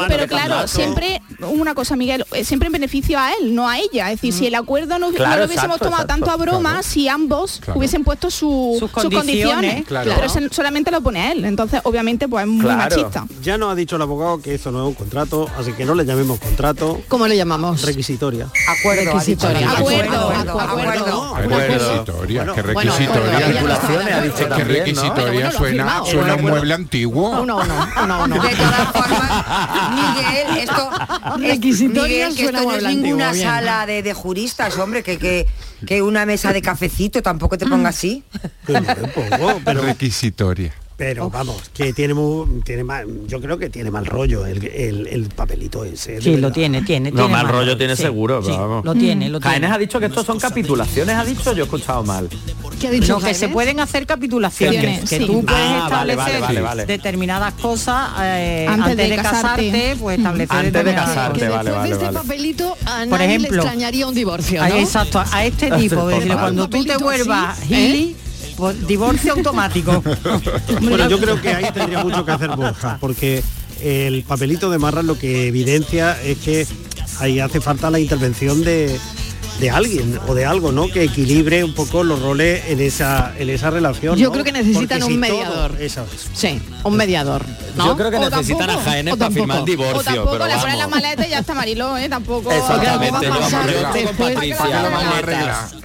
pero claro, siempre una cosa, Miguel, eh, siempre en beneficio a él, no a ella. Es decir, si el acuerdo no, no Claro, lo hubiésemos exacto, tomado exacto, tanto a broma, claro. si ambos Claro. hubiesen puesto su- Sus sus condiciones, condiciones, claro. pero se- solamente lo pone él. Entonces, obviamente, pues es muy Claro. machista. Ya nos ha dicho el abogado que eso no es un contrato, así que no le llamemos contrato, ¿Cómo le llamamos? requisitoria. Acuerdo. Requisitoria. Acuerdo, Acuerdo, acuerdo. acuerdo. Requisitoria, Bueno, qué bueno, requisitoria. bueno, Regulaciones ha dicho Es que requisitoria suena, un mueble antiguo. Uno, uno, uno, uno. <laughs> De todas formas, Miguel, esto, Requisitoria Miguel, que suena esto no es ninguna antiguo, sala de, de juristas, hombre, que, que, que una mesa de cafecito tampoco te ponga así. Pero, Requisitoria. Pero vamos, que tiene muy, tiene mal, yo creo que tiene mal rollo el, el- el papelito ese. Sí, lo tiene, tiene. No, tiene mal rollo tiene sí, seguro, sí, pero vamos. Lo tiene, lo Jaénes tiene. ha dicho que estos son capitulaciones, ha dicho, yo he escuchado mal. ¿Qué ha dicho No, que se pueden hacer capitulaciones, que sí. tú puedes Ah, establecer vale, vale, vale. determinadas cosas eh, Antes antes, de de casarte, casarte. pues establecer Antes de determinadas casarte, que vale, de este vale. papelito a Por ejemplo, le extrañaría un divorcio, ¿no? Exacto, a este <laughs> tipo, cuando tú te vuelvas Gili, pues divorcio automático. <laughs> Bueno, yo creo que ahí tendría mucho que hacer Borja, porque el papelito de Marras lo que evidencia es que ahí hace falta la intervención de, de alguien o de algo, ¿no? Que equilibre un poco los roles en esa, en esa relación. Yo ¿no? creo que necesitan Porque un si todo- mediador. eso es. Sí, un mediador. ¿no? Yo creo que O necesitan tampoco, a Jaén o para firmar el O divorcio, tampoco pero le ponen la vamos. maleta y ya está Mariló, ¿eh? Tampoco. Exactamente, vamos a vamos pasar después-.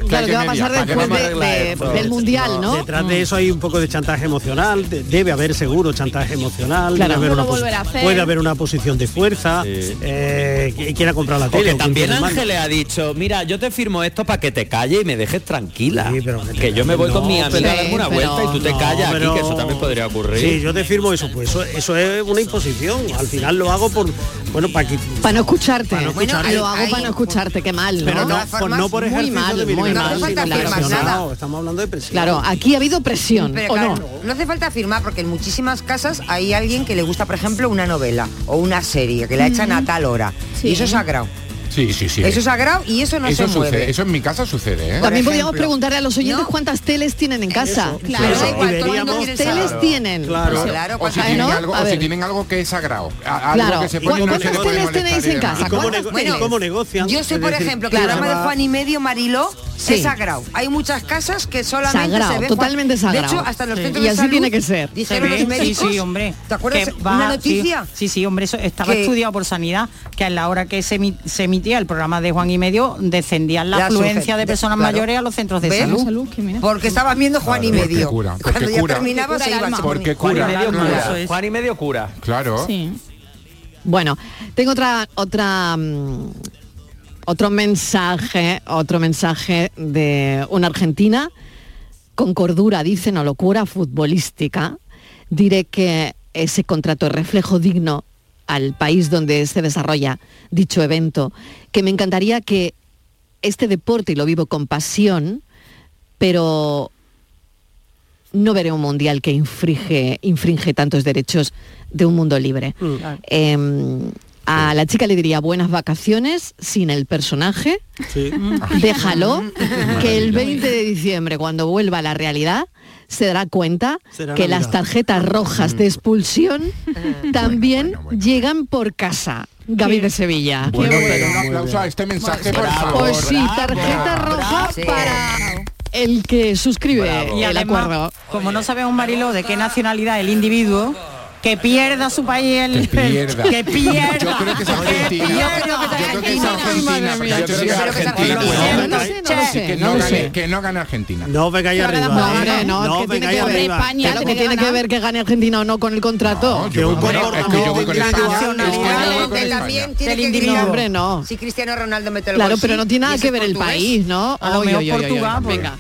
Claro, ¿qué va a pasar después de- de- del Mundial, no? Detrás de eso hay un poco de chantaje emocional, de- debe haber seguro chantaje emocional, Claro. debe haber No una lo posi- volverá a hacer. puede haber una posición de fuerza, eh, que quiera comprar la tele. O también. Ángel le ha dicho, mira, yo te firmo esto para que te calle y me dejes tranquila. que yo me voy No, con mi amiga a darme una vuelta y tú te no, callas pero- aquí, que eso también podría ocurrir. Sí, yo te firmo eso, pues eso, eso es una imposición. Al final lo hago por, bueno, para que... Para no escucharte. Para no escucharte. lo hago para no escucharte, qué mal, ¿no? Pero no, por, no por muy mal, de libertad, mal. sino claro, presionado. Estamos hablando de presión. Claro, aquí ha habido presión, Pero ¿o claro, no? no hace falta afirmar porque en muchísimas casas hay alguien que le gusta, por ejemplo, una novela o una serie que la echan a tal hora. Y eso es sagrado. Sí, sí, sí. Eso es sagrado y eso no eso se mueve. sucede, eso en mi casa sucede, ¿eh? También podríamos preguntarle a los oyentes cuántas teles tienen en casa. claro. Pero da igual, Y veríamos- ¿cuántas teles Claro. tienen? Claro, Claro, o si, ¿cuántas- tienen ¿no? algo, o si tienen algo que es sagrado. a- Algo Claro. que se puede ¿Cu- no se ¿Cuántas teles tenéis en casa? ¿Cómo negocian? Yo sé, por ejemplo, que el programa de Juan y Medio Mariló Sí. es sagrado. Hay muchas casas que solamente Sagrado, se ve totalmente sagrado. De hecho, hasta los Sí. centros Y de así salud tiene que ser. Dijeron Se ve, los médicos. Sí, sí, hombre. ¿Te acuerdas? Que Una noticia. Sí, sí, hombre, eso estaba Que- estudiado por sanidad, que a la hora que se, emi- se emitía el programa de Juan y Medio, descendían la, La afluencia de personas claro. mayores a los centros de ¿Ves? salud. Porque estaban viendo Juan y Claro, porque Medio. cura, porque Cuando ya cura. terminaba Porque se cura iba. Porque Juan y cura, medio cura. cura. Juan y medio cura. Claro. Sí. Bueno, tengo otra otra mm, otro mensaje, otro mensaje de una argentina con cordura, dice, no locura futbolística. Diré que ese contrato es reflejo digno al país donde se desarrolla dicho evento, que me encantaría que este deporte, y lo vivo con pasión, pero no veré un mundial que infringe, infringe tantos derechos de un mundo libre. Em, a la chica le diría buenas vacaciones sin el personaje, déjalo, que el 20 de diciembre, cuando vuelva a la realidad, se dará cuenta Será que Navidad. las tarjetas rojas de expulsión también llegan por casa. Gaby de Sevilla. Bueno, pero un aplauso a este mensaje, por favor. Pues sí, tarjeta roja para el que suscribe Y el acuerdo. como no sabemos Marilo de qué nacionalidad el individuo, que pierda su país el Que pierda. que pierda. Yo creo que es Argentina. Yo creo que es Argentina. Yo creo que es Argentina. No sé, no sé, no lo sé, Que no gane- sé. Que no gane Argentina. No vengáis arriba. No, ¿eh? hombre, no, no es que tiene vengáis que ver, arriba. España tiene que ver que gane Argentina o no con el contrato. Que gritar. hombre, no. Si Cristiano Ronaldo mete el Claro, pero no tiene nada que ver el país, ¿no? Portugal, pues. Venga.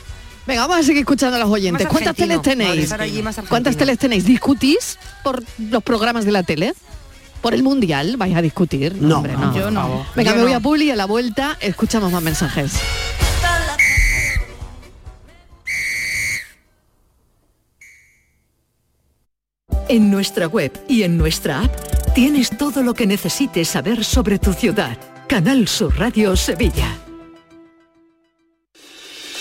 Venga, vamos a seguir escuchando a los oyentes. Más ¿Cuántas teles tenéis? allí. ¿Cuántas teles tenéis? ¿Discutís por los programas de la tele? ¿Por el mundial vais a discutir? No, hombre, no. yo no. Venga, Yo me voy no. a Publi y a la vuelta escuchamos más mensajes. En nuestra web y en nuestra app tienes todo lo que necesites saber sobre tu ciudad. Canal Sur Radio Sevilla.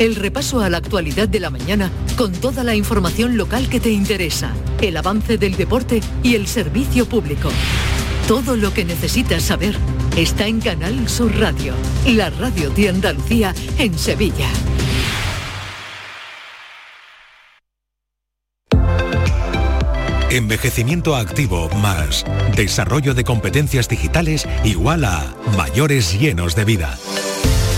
El repaso a la actualidad de la mañana con toda la información local que te interesa, el avance del deporte y el servicio público. Todo lo que necesitas saber está en Canal Sur Radio, la radio de Andalucía en Sevilla. Envejecimiento activo más desarrollo de competencias digitales igual a mayores llenos de vida.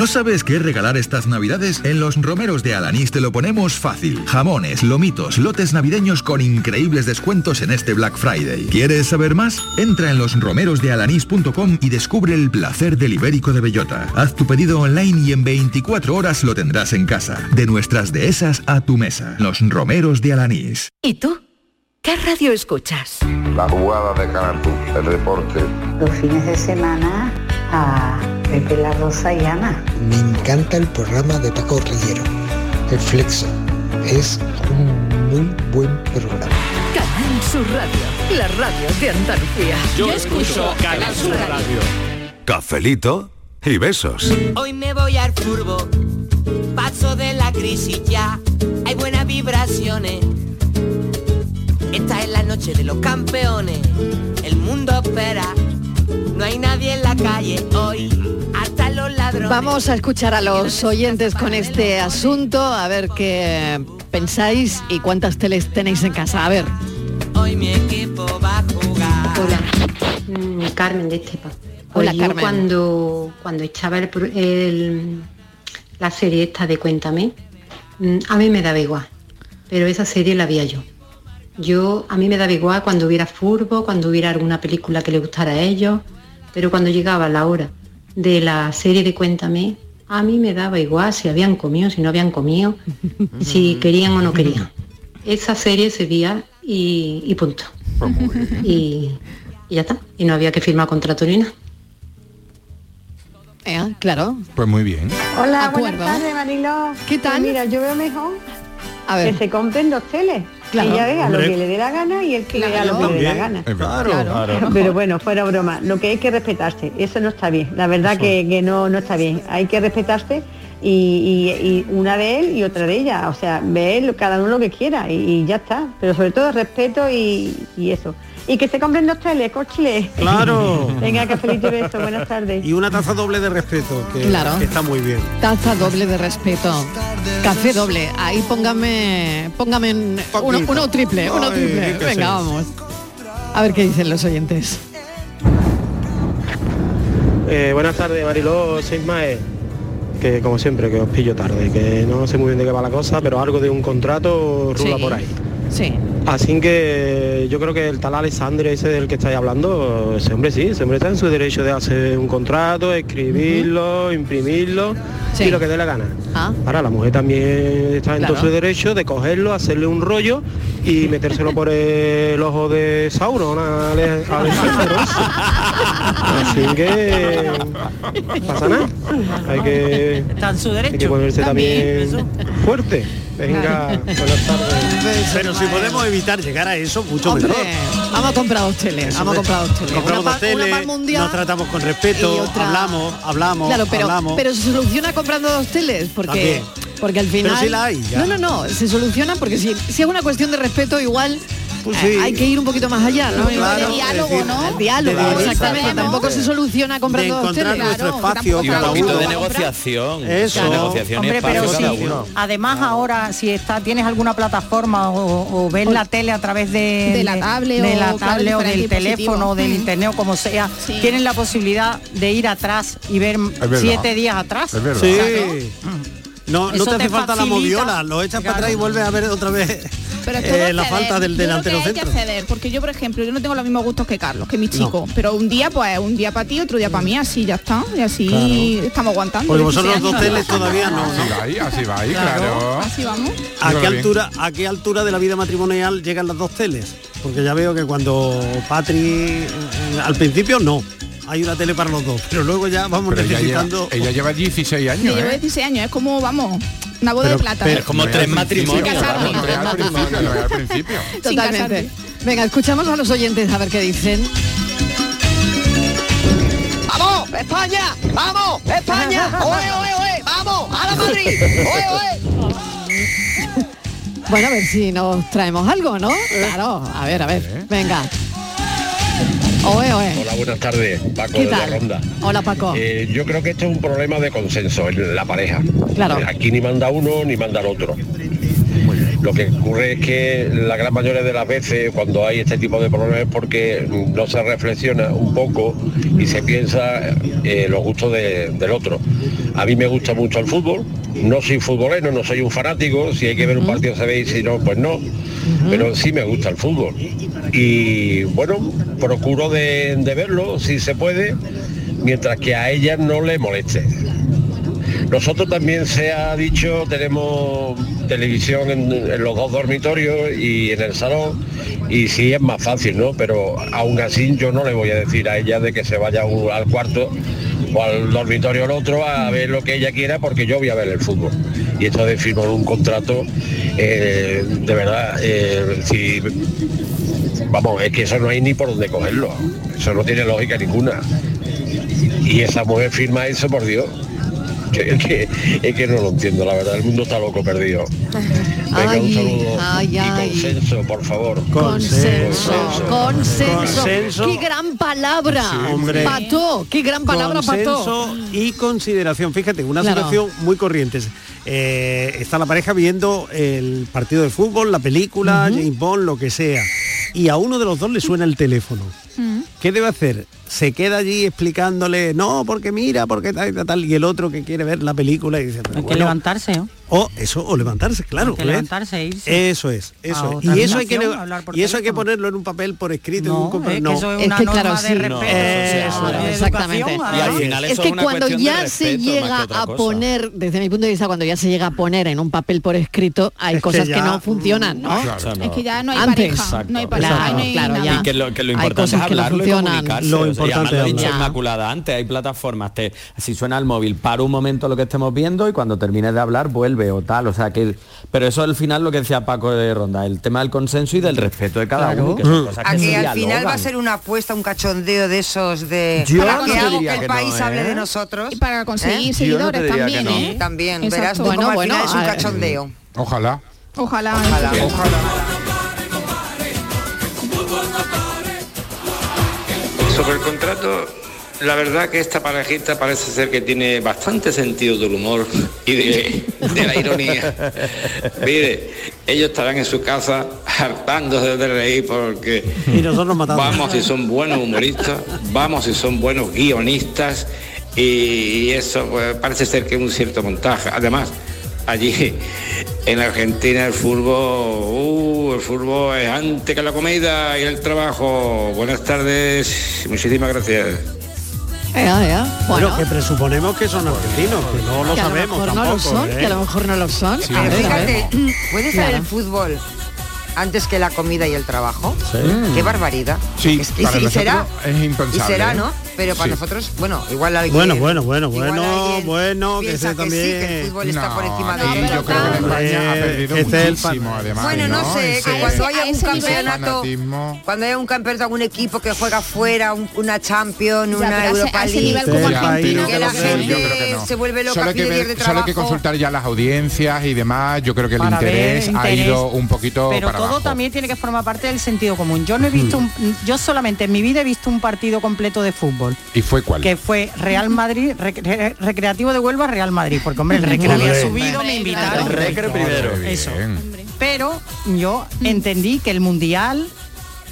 ¿No sabes qué regalar estas navidades? En los romeros de Alanís te lo ponemos fácil. Jamones, lomitos, lotes navideños con increíbles descuentos en este Black Friday. ¿Quieres saber más? Entra en losromerosdealanís.com y descubre el placer del ibérico de bellota. Haz tu pedido online y en 24 horas lo tendrás en casa. De nuestras dehesas a tu mesa. Los romeros de Alanís. ¿Y tú? ¿Qué radio escuchas? La jugada de Canal el deporte. Los fines de semana a Pepe La Rosa y Ana. Me encanta el programa de Paco Rillero, El Flexo. Es un muy buen programa. Canal Sur Radio, la radio de Andalucía. Yo escucho Canal Sur Radio. Cafelito y besos. Hoy me voy al furbo, paso de la crisis ya, hay buenas vibraciones. Esta es la noche de los campeones, el mundo espera, no hay nadie en la calle hoy, hasta los ladrones. Vamos a escuchar a los oyentes con este asunto, a ver qué pensáis y cuántas teles tenéis en casa. A ver. Hoy mi equipo va a jugar. Hola, Mm, Carmen de Estepa. Hola, Pues yo Carmen. Cuando, cuando echaba el la serie esta de Cuéntame, mm, a mí me daba igual, pero esa serie la veía yo. Yo, a mí me daba igual cuando hubiera furbo, cuando hubiera alguna película que le gustara a ellos, pero cuando llegaba la hora de la serie de Cuéntame, a mí me daba igual si habían comido, si no habían comido, <laughs> si querían o no querían. Esa serie se veía y, y punto. Y, y ya está. Y no había que firmar contrato ni nada. Eh, claro. Pues muy bien. Hola, Acuerdo. buenas tardes, Mariló. ¿Qué tal? Pues mira, yo veo mejor A ver. que se compren dos teles. Claro. Ella vea lo que le dé la gana y él que vea lo que le dé la gana. Es verdad. Pero, pero bueno, fuera broma, lo que hay que respetarse, eso no está bien, la verdad que, que no, no está bien, hay que respetarse y, y- y una de él y otra de ella, o sea, ve él, cada uno lo que quiera y, y ya está, pero sobre todo respeto y, y eso. Y que se compren dos teles, cochile. Claro. <laughs> Venga, que feliz beso, buenas tardes. Y una taza doble de respeto, que, Claro. que está muy bien. Taza doble de respeto. Café doble. Ahí póngame, póngame en- uno, uno triple, uno Ay, triple. Venga, vamos. A ver qué dicen los oyentes. Eh, buenas tardes, Mariló, soy Ismael. Que como siempre, que os pillo tarde, que no sé muy bien de qué va la cosa, pero algo de un contrato rula Sí. por ahí. Sí. Así que yo creo que el tal Alessandro ese del que estáis hablando, ese hombre sí, ese hombre está en su derecho de hacer un contrato, escribirlo, imprimirlo Sí. y lo que dé la gana. Ah. Ahora la mujer también está en todo su derecho de cogerlo, hacerle un rollo y <laughs> metérselo por el ojo de Sauron a Ale- a Alessandro. Así que pasa nada. Hay que, Está en su hay que derecho. ponerse También, también fuerte. Venga, buenas tardes. Pero si podemos evitar llegar a eso, mucho Hombre, mejor. vamos a comprar dos teles. Eso Vamos a es. comprar dos teles. Compramos Una dos pa- una teles, para el mundial nos tratamos con respeto, otra- hablamos, hablamos, Claro, pero, hablamos. pero se soluciona comprando dos teles porque También. porque al final Pero sí la hay, ya. no no no se soluciona porque si, si es una cuestión de respeto igual Pues sí. hay que ir un poquito más allá ¿no? Claro, diálogo decir, no de diálogo diálogo, exactamente tampoco se soluciona comprando De dos encontrar teles nuestro espacio Y un cada poquito uno. de negociación. Eso. Negociación Hombre, pero sí, además ahora si está tienes alguna plataforma o, o ves la tele a través de, De la tablet de o, la tablet o del teléfono o del dispositivos. internet o como sea, Sí. tienen la posibilidad de ir atrás y ver siete días atrás. Es verdad. Sí. Claro. No, no Eso te hace te falta la moviola, lo echas para atrás y vuelves a ver otra vez Pero es eh, la falta del Yo creo delantero que hay centro. que ceder, porque yo, por ejemplo, yo no tengo los mismos gustos que Carlos, que mi chico. Pero un día, pues, un día para ti, otro día para mí, así ya está. Y así Claro. estamos aguantando. Porque 16 vosotros dos años. teles todavía no. Así va ahí, así va ahí, claro. Así vamos. ¿A qué, altura, ¿A qué altura de la vida matrimonial llegan las dos teles? Porque ya veo que cuando Patri, eh, al principio no, hay una tele para los dos, pero luego ya vamos Pero ella lleva, necesitando... ella lleva 16 Yo años, llevo ¿eh? 16 años, es como, vamos, Una boda Pero- de plata. pero- Es como No, tres matrimonios. Totalmente. Venga, escuchamos a los oyentes a ver qué dicen. ¡Vamos, España! ¡Vamos, España! <laughs> ¡Oe, oe, oe! ¡Vamos! ¡A la Madrid! ¡Oe, oe! Bueno, a ver si nos traemos algo, ¿no? Claro, a ver, a ver. Venga. Oe, oe. Hola, buenas tardes, Paco ¿Qué de la? Ronda. Hola, Paco. Eh, yo creo que esto es un problema de consenso en la pareja. Claro. Aquí ni manda uno ni manda el otro. Lo que ocurre es que la gran mayoría de las veces cuando hay este tipo de problemas es porque no se reflexiona un poco y se piensa eh, los gustos de- del otro. A mí me gusta mucho el fútbol, no soy futbolero, no soy un fanático, si hay que ver un partido se ve y si no, pues no, pero sí me gusta el fútbol. Y bueno, procuro de, verlo si se puede, mientras que a ella no le moleste. Nosotros también se ha dicho, tenemos televisión en, los dos dormitorios y en el salón y sí es más fácil, ¿no? Pero aún así yo no le voy a decir a ella de que se vaya al cuarto o al dormitorio al otro a ver lo que ella quiera porque yo voy a ver el fútbol. Y esto de firmar un contrato, eh, de verdad, eh, vamos, es que eso no hay ni por dónde cogerlo. Eso no tiene lógica ninguna. Y esa mujer firma eso, por Dios. Que- Es <laughs> que, es que no lo entiendo, la verdad. El mundo está loco perdido. Venga, Ay, un saludo. ay, y ay. consenso, por favor. Consenso, consenso. Consenso. Qué gran palabra. hombre. Pato, qué gran palabra. Consenso y consideración. Fíjate, una Claro. situación muy corriente. Eh, está la pareja viendo el partido de fútbol, la película, James Bond, lo que sea. Y a uno de los dos le suena el teléfono. ¿Qué debe hacer? Se queda allí explicándole, no, porque mira, porque tal, y tal, tal", y el otro que quiere ver la película y dice, Hay que "Bueno". levantarse, ¿no? O eso, o levantarse, claro. Hay que levantarse e irse. Eso es, eso es. Y eso hay que y eso hay que ponerlo en un papel por escrito. en No, un es que no. eso es Es una que norma claro, de sí. respeto. Eso, de educación, exactamente. además. Y al final es eso que es una cuando ya se respeto que llega a poner, desde mi punto de vista, cuando ya se llega a poner en un papel por escrito, hay Es que cosas que, ya- no funcionan, ¿no? Claro. Es que ya no hay Antes. pareja, no hay Exacto. pareja, Claro, no hay claro, ya. Y que lo, que lo Hay importante es cosas que no hablarlo y comunicarse. Lo importante lo dicho. Inmaculada antes, hay plataformas, te, si suena el móvil, para un momento lo que estemos viendo y cuando termines de hablar vuelve o tal. O sea que. Pero eso al final lo que decía Paco de Ronda, el tema del consenso y del respeto de cada Claro. uno, que son cosas A que se que al final va a ser una apuesta, un cachondeo de esos de Yo para no que hago que el que no, país ¿eh? hable de nosotros. Y para conseguir ¿Eh? seguidores no también. ¿eh? También, Exacto. verás tú Bueno, como al bueno, final es un cachondeo. Ojalá. Ojalá. Ojalá. Sobre el contrato, la verdad que esta parejita parece ser que tiene bastante sentido del humor y de, de la ironía. <laughs> Mire, ellos estarán en su casa hartándose de reír porque Y nosotros vamos si son buenos humoristas, vamos si son buenos guionistas y eso pues, parece ser que es un cierto montaje. Además, allí en Argentina el fútbol, uh, el fútbol es antes que la comida y el trabajo. Buenas tardes, muchísimas gracias. Bueno, Bueno, que presuponemos que son argentinos, que no lo que a lo sabemos mejor no tampoco. lo son, ¿eh? que a lo mejor no lo son. Pero A ver, a fíjate, ver. <clears throat> ¿puede ser Claro. el fútbol antes que la comida y el trabajo? Sí. Qué barbaridad. Sí, Es que- para y, será, es impensable, y será, ¿eh? ¿no? Pero para Sí. nosotros, bueno, igual alguien... Bueno, bueno, bueno, bueno, bueno, que piensa ese que sí, que el también. fútbol está por encima de yo creo que España ha perdido este es el muchísimo, además. Bueno, no, sé, Ese- que cuando haya un campeonato, cuando haya un campeonato, algún equipo que juega fuera, un- una Champions, Ya, una pero a ese- Europa League, nivel como Sí, Argentina, que la gente no. se vuelve loca, solo pide de solo hay que consultar ya las audiencias y demás. Yo creo que el interés, ha ido un poquito pero para todo abajo. también tiene que formar parte del sentido común yo no he visto un- yo solamente en mi vida he visto un partido completo de fútbol ¿Y fue cuál? que fue Real Madrid Rec- Re- Recreativo de Huelva Real Madrid porque hombre el Recre había subido me invitaron. El Recre primero. eso. Pero yo entendí que el mundial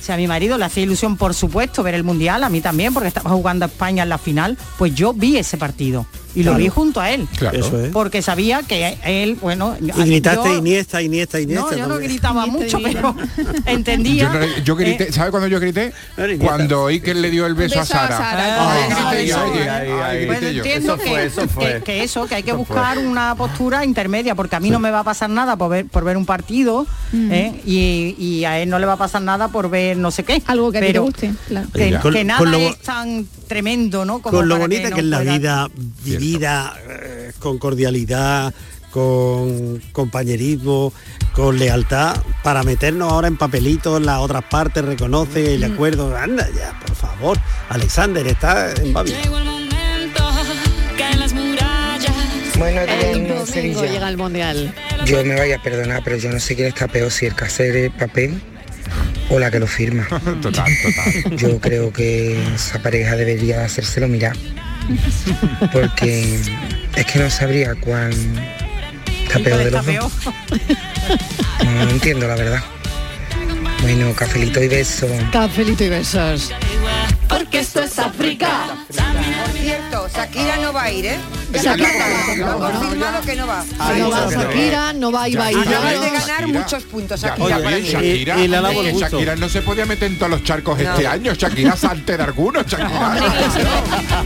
sea, a mi marido le hacía ilusión, por supuesto, ver el Mundial, a mí también, porque estaba jugando a España en la final, pues yo vi ese partido y lo Claro. vi junto a él. Claro. Eso es. Porque sabía que él, bueno... Y gritaste yo- Iniesta, Iniesta, Iniesta. No, yo no también. gritaba mucho, pero <laughs> Yo, entendía... no- yo grité, eh, ¿sabe cuando yo grité? Cuando Iker le dio el beso, beso a Sara. Yo, yo. entiendo que, eso que- hay que Eso fue. buscar una postura intermedia, porque a mí no me va a pasar nada por ver, por ver un partido ¿eh? y, y a él no le va a pasar nada por ver no sé qué. Algo que a ti te pero guste, claro. que, Mira. que Con- nada con lo- es tan tremendo, ¿no? Como con lo bonita que, no es la vida vivida eh, con cordialidad, con compañerismo, con lealtad, para meternos ahora en papelitos en las otras partes, reconoce el acuerdo. Anda ya, por favor. Alexander está en Babi. El Buenos días, domingo Sevilla. llega el mundial. Yo me vaya a perdonar, pero yo no sé quién está peor, si el el papel o la que lo firma. <laughs> Total, total. Yo creo que esa pareja debería hacérselo mirar. Porque es que no sabría cuál está peor de los dos. No, no entiendo la verdad. Bueno, cafelito y beso. Cafelito y besos. Porque esto es África. Por cierto, Shakira no va a ir, ¿eh? Shakira que no va. No va Shakira, no va Ibai Acaba de ganar muchos puntos Shakira. Shakira, y le el eh. Shakira no se podía meter en todos los charcos este año. Shakira <laughs> salte de algunos, Shakira.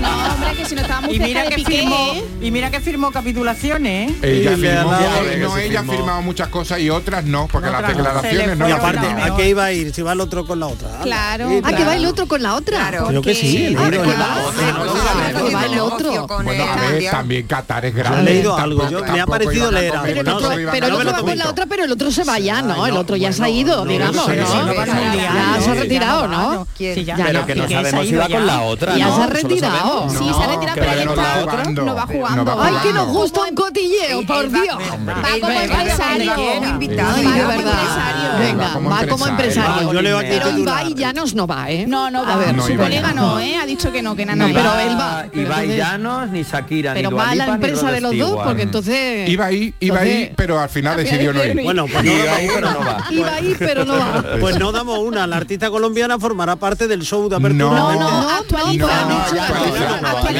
No, hombre, que si no estaba muy Y mira que firmó, ¿eh? y mira que firmó capitulaciones, ¿eh? Ella firmó, a que no, ella ha firmado muchas cosas y otras no, porque las declaraciones no Y aparte. ¿a qué iba a ir? Si va el otro con la otra. Claro. Ah, que va el otro con la otra. Claro. Creo que sí, Ah, que va, el otro. Bueno, a ver. También Qatar es Yo grande. he leído algo, yo me ha parecido a leer algo, Pero el no, otro, no, iban a pero el otro va con la otra, pero el otro se va ya, ¿no? El otro ya se ha ido, no, digamos, no sé, ¿no? eso no pasa nada. Ya se ha retirado, no Pero que no Piqué se ha sabemos si va con la otra, Ya se ha retirado. Sí, se ha retirado, que pero no está- va jugando. no va No jugando. va Ay, que nos gusta un cotilleo, por Dios. Va como empresario. invitado. De como verdad. empresario. Venga, Va como empresario. Yo Pero. Ibai Llanos no va, ¿eh? No, no A va. ver, No, Su colega no. ¿eh? Ha dicho que no, que nada, No, no pero él va. Ibai Llanos, ni Shakira, ni va Dua a la empresa de los dos, porque entonces... Iba ahí, iba ahí, pero al final decidió no ir. Bueno, pues no, Iba damos ahí, pero una. no va. Iba ahí, pero no va. <laughs> Pues no damos una. La artista colombiana formará parte del show de apertura. No, No, no, no, actualiza. porque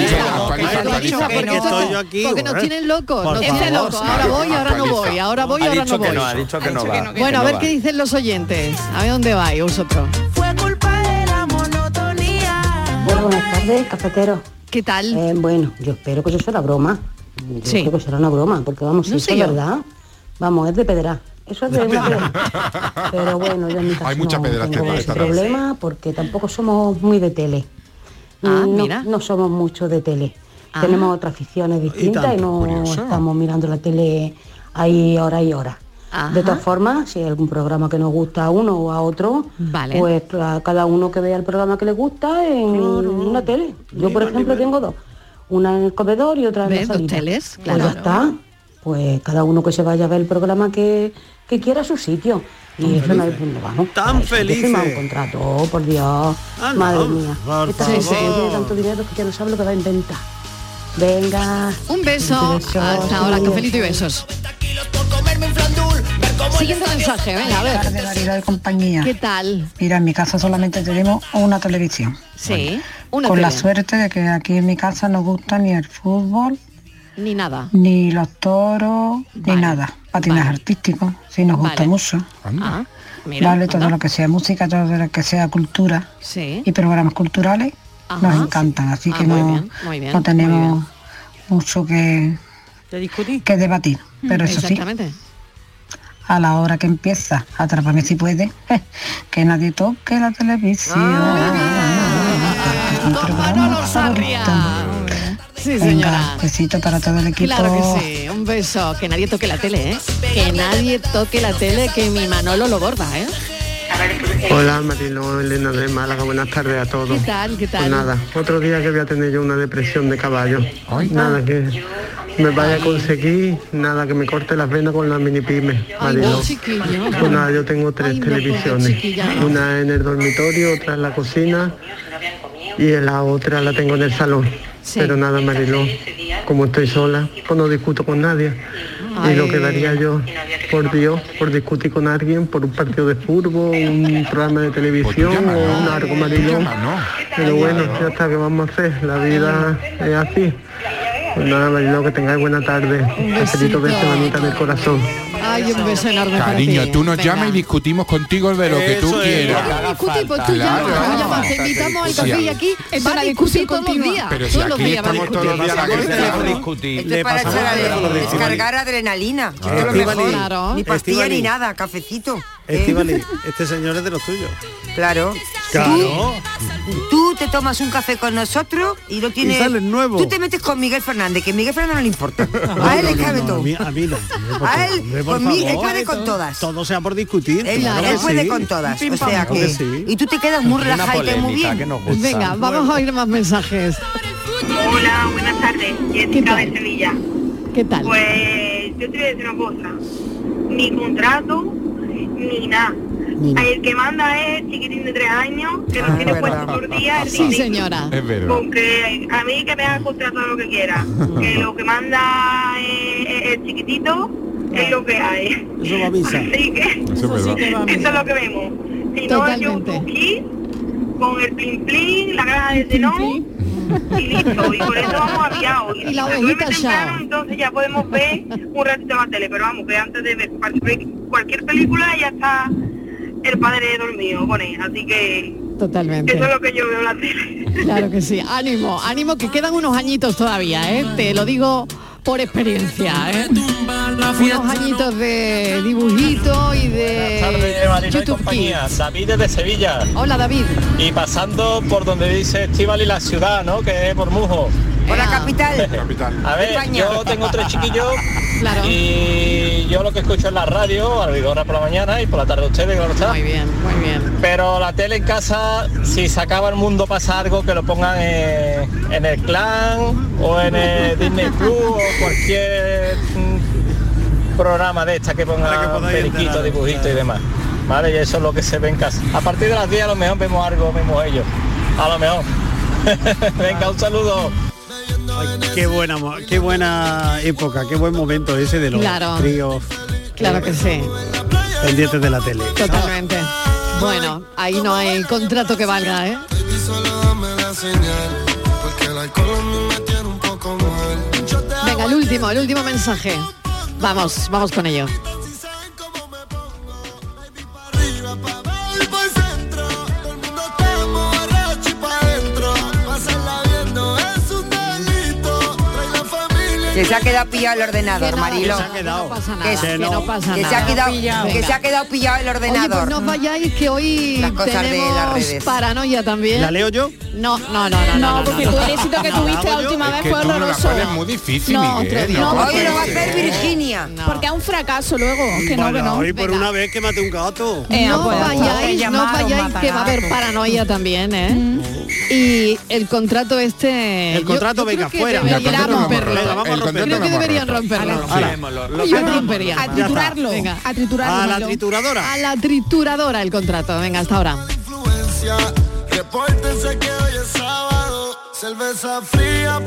Porque esto- estoy yo aquí, Porque nos joder. tienen locos, nos tienen locos. Ahora voy, ahora no voy, ahora voy, ahora no voy. ha dicho que no va. Bueno, a no ver qué dicen los oyentes. A ver dónde vais vosotros. Fue culpa de la monotonía. Bueno, buenas tardes, cafetero. ¿Qué tal? Eh, bueno, yo espero que eso será broma. Yo Sí. creo que será una broma, porque vamos, si No sé es yo. verdad, vamos, es de pedra. Eso es de una pedra. Pero bueno, yo en mi <laughs> caso Hay mucha no pederastia tengo ese problema porque tampoco somos muy de tele. Ah, no, mira. no somos mucho de tele. Ah. Tenemos otras aficiones distintas y, tanto, no curioso. estamos mirando la tele ahí hora y hora. Ajá. De todas formas, si hay algún programa que nos gusta a uno o a otro, Vale. pues a cada uno que vea el programa que le gusta en una tele. Yo, por ejemplo, tengo dos. Una en el comedor y otra en la Dos salita. teles, Pues claro. ya está. Pues cada uno que se vaya a ver el programa que, que quiera a su sitio. Y eso no es donde vamos. Tan hay firmar un contrato, oh, por Dios. Ah, no, Madre mía. por Esta gente tiene tanto dinero que ya no sabe lo que va a inventar. Venga. Un beso. Besos, Hasta ahora, cafelito y besos. Siguiente mensaje, venga, a ver. Y compañía. ¿Qué tal? Mira, en mi casa solamente tenemos una televisión. Sí, una con la suerte de que aquí en mi casa no gusta ni el fútbol, Ni nada. ni los toros, ni nada. Patinaje artístico, sí nos gusta Vale. mucho. Ah, mira. vale, todo anda. lo que sea música, todo lo que sea cultura Sí. y programas culturales Ajá. nos encantan, así Ah, que muy no, bien, muy bien, no tenemos mucho que, que debatir. Pero eso sí, Exactamente. A la hora que empieza, atrápame si puede, <laughs> que nadie toque la televisión. Sí, señora. besito para todo el equipo. Claro que sí, un beso. Que nadie toque la tele, ¿eh? Que nadie toque la tele, que mi Manolo lo borda, ¿eh? Hola Marilo, Elena de Málaga, buenas tardes a todos. ¿Qué tal? ¿Qué tal? Pues nada, otro día que voy a tener yo una depresión de caballo. Nada que me vaya a conseguir, nada que me corte las venas con la mini pyme, Ay, Marilo. Pues nada, yo tengo tres Ay, televisiones. Una en el dormitorio, otra en la cocina y en la otra la tengo en el salón. Pero nada, Mariló, como estoy sola, pues no discuto con nadie. Y lo que daría yo, por Dios, por discutir con alguien, por un partido de fútbol, un programa de televisión o un algo, Mariló. Pero bueno, ya está, ¿qué vamos a hacer? La vida es así. Pues nada, Mariló, que tengáis buena tarde. Que feliz beso, manita en el corazón. Ay, un beso enorme para Cariño, ti. tú nos llamas y discutimos contigo de lo que tú Eso es. quieras. Discutimos, tú Claro. llamas, te invitamos al café y aquí Es va una a discutir días. Pero si todos los aquí estamos todos los días a la discutir. Esto Le es para descargar adrenalina. Ah. Ni pastilla ni nada, cafecito. ¿eh? Estivali, este señor es de los tuyos. Claro. Claro. Tú te tomas un café con nosotros y lo tienes. sales nuevo. Tú te metes con Miguel Fernández, que Miguel Fernández no le importa. <laughs> A él le cabe no, todo. A mí, a mí no. <laughs> A él, hombre, por puede con todas. Todo sea por discutir. Él, claro él que puede sí. con todas. Pim, O sea que. que sí. Y tú te quedas muy relajada y te muy bien. Venga, vamos a oír más mensajes. Hola, buenas tardes. Jessica de Sevilla. ¿Qué tal? Pues yo te voy a decir una cosa. Ni contrato, ni nada. El que manda es chiquitín de tres años, que Ah, nos tiene puesto por día el Sí, señora. Es verdad. Porque a mí que me haga contrato lo que quiera. <laughs> Que lo que manda es, es el chiquitito es lo que hay. Eso va a misa. Así que Eso es verdad. eso es lo que vemos. Si no, yo Totalmente. un Kids, con el plin plin, la granja de zenón y listo. Y por eso vamos aviados. <laughs> Y la se ovejita duerme temprano, Shao. entonces ya podemos ver un ratito la tele. Pero vamos, que antes de ver cualquier película ya está el padre dormido con él. Así que Totalmente. eso es lo que yo veo en la tele. Claro que sí. Ánimo, ánimo que quedan unos añitos todavía, ¿eh? Te lo digo por experiencia, ¿eh? Unos añitos de dibujito y de tardes, YouTube compañía. Kids. David desde Sevilla. Hola David. Y pasando por donde dice Estival y la ciudad, ¿no? Que es Bormujo. Por la capital. A ver, España. yo tengo tres chiquillos <laughs> Claro. y yo lo que escucho en la radio, a la por la mañana y por la tarde ustedes, claro está. Muy bien, muy bien. Pero la tele en casa, si se acaba el mundo pasa algo, que lo pongan en, en el clan o en el Disney Plus o cualquier mm, programa de esta que ponga periquito, dibujito y demás. Vale, y eso es lo que se ve en casa. A partir de las 10 a lo mejor vemos algo, vemos ellos. A lo mejor. <laughs> Venga, un saludo. Ay, qué buena, qué buena época, qué buen momento ese de los Claro. tríos Claro que sí. pendientes de la tele. Totalmente. Bueno, ahí no hay contrato que valga, ¿eh? Venga, el último, el último mensaje. Vamos, vamos con ello. Que se ha quedado pillado el ordenador, no, Marilo. que se ha quedado. No pasa nada, Que, que no pasa que nada. Se ha quedado, Pillado. que se ha quedado pillado el Oye, ordenador. pues no os vayáis que hoy Las cosas de las tenemos redes. paranoia también. ¿La leo yo? No, no, no, no. No, porque tu éxito que <laughs> No, tuviste la última Es vez que fue tú horroroso. pones muy difícil, No, Miguel. día. no, No, Hoy lo va a hacer Virginia. No. Porque es un fracaso luego. Que no, que no. hoy por una vez que mate un gato. Eh, no pues, vayáis, no llamaron vayáis, que va a haber paranoia también, ¿eh? Y el contrato este... El contrato, venga, fuera. El. Venga, vamos a El Creo que deberían romperlo. Firmémoslo. Yo lo rompería. A triturarlo. Venga. A triturarlo. A la trituradora. A la trituradora el contrato. Venga, hasta ahora. Repórtense que hoy es sábado, cerveza fría.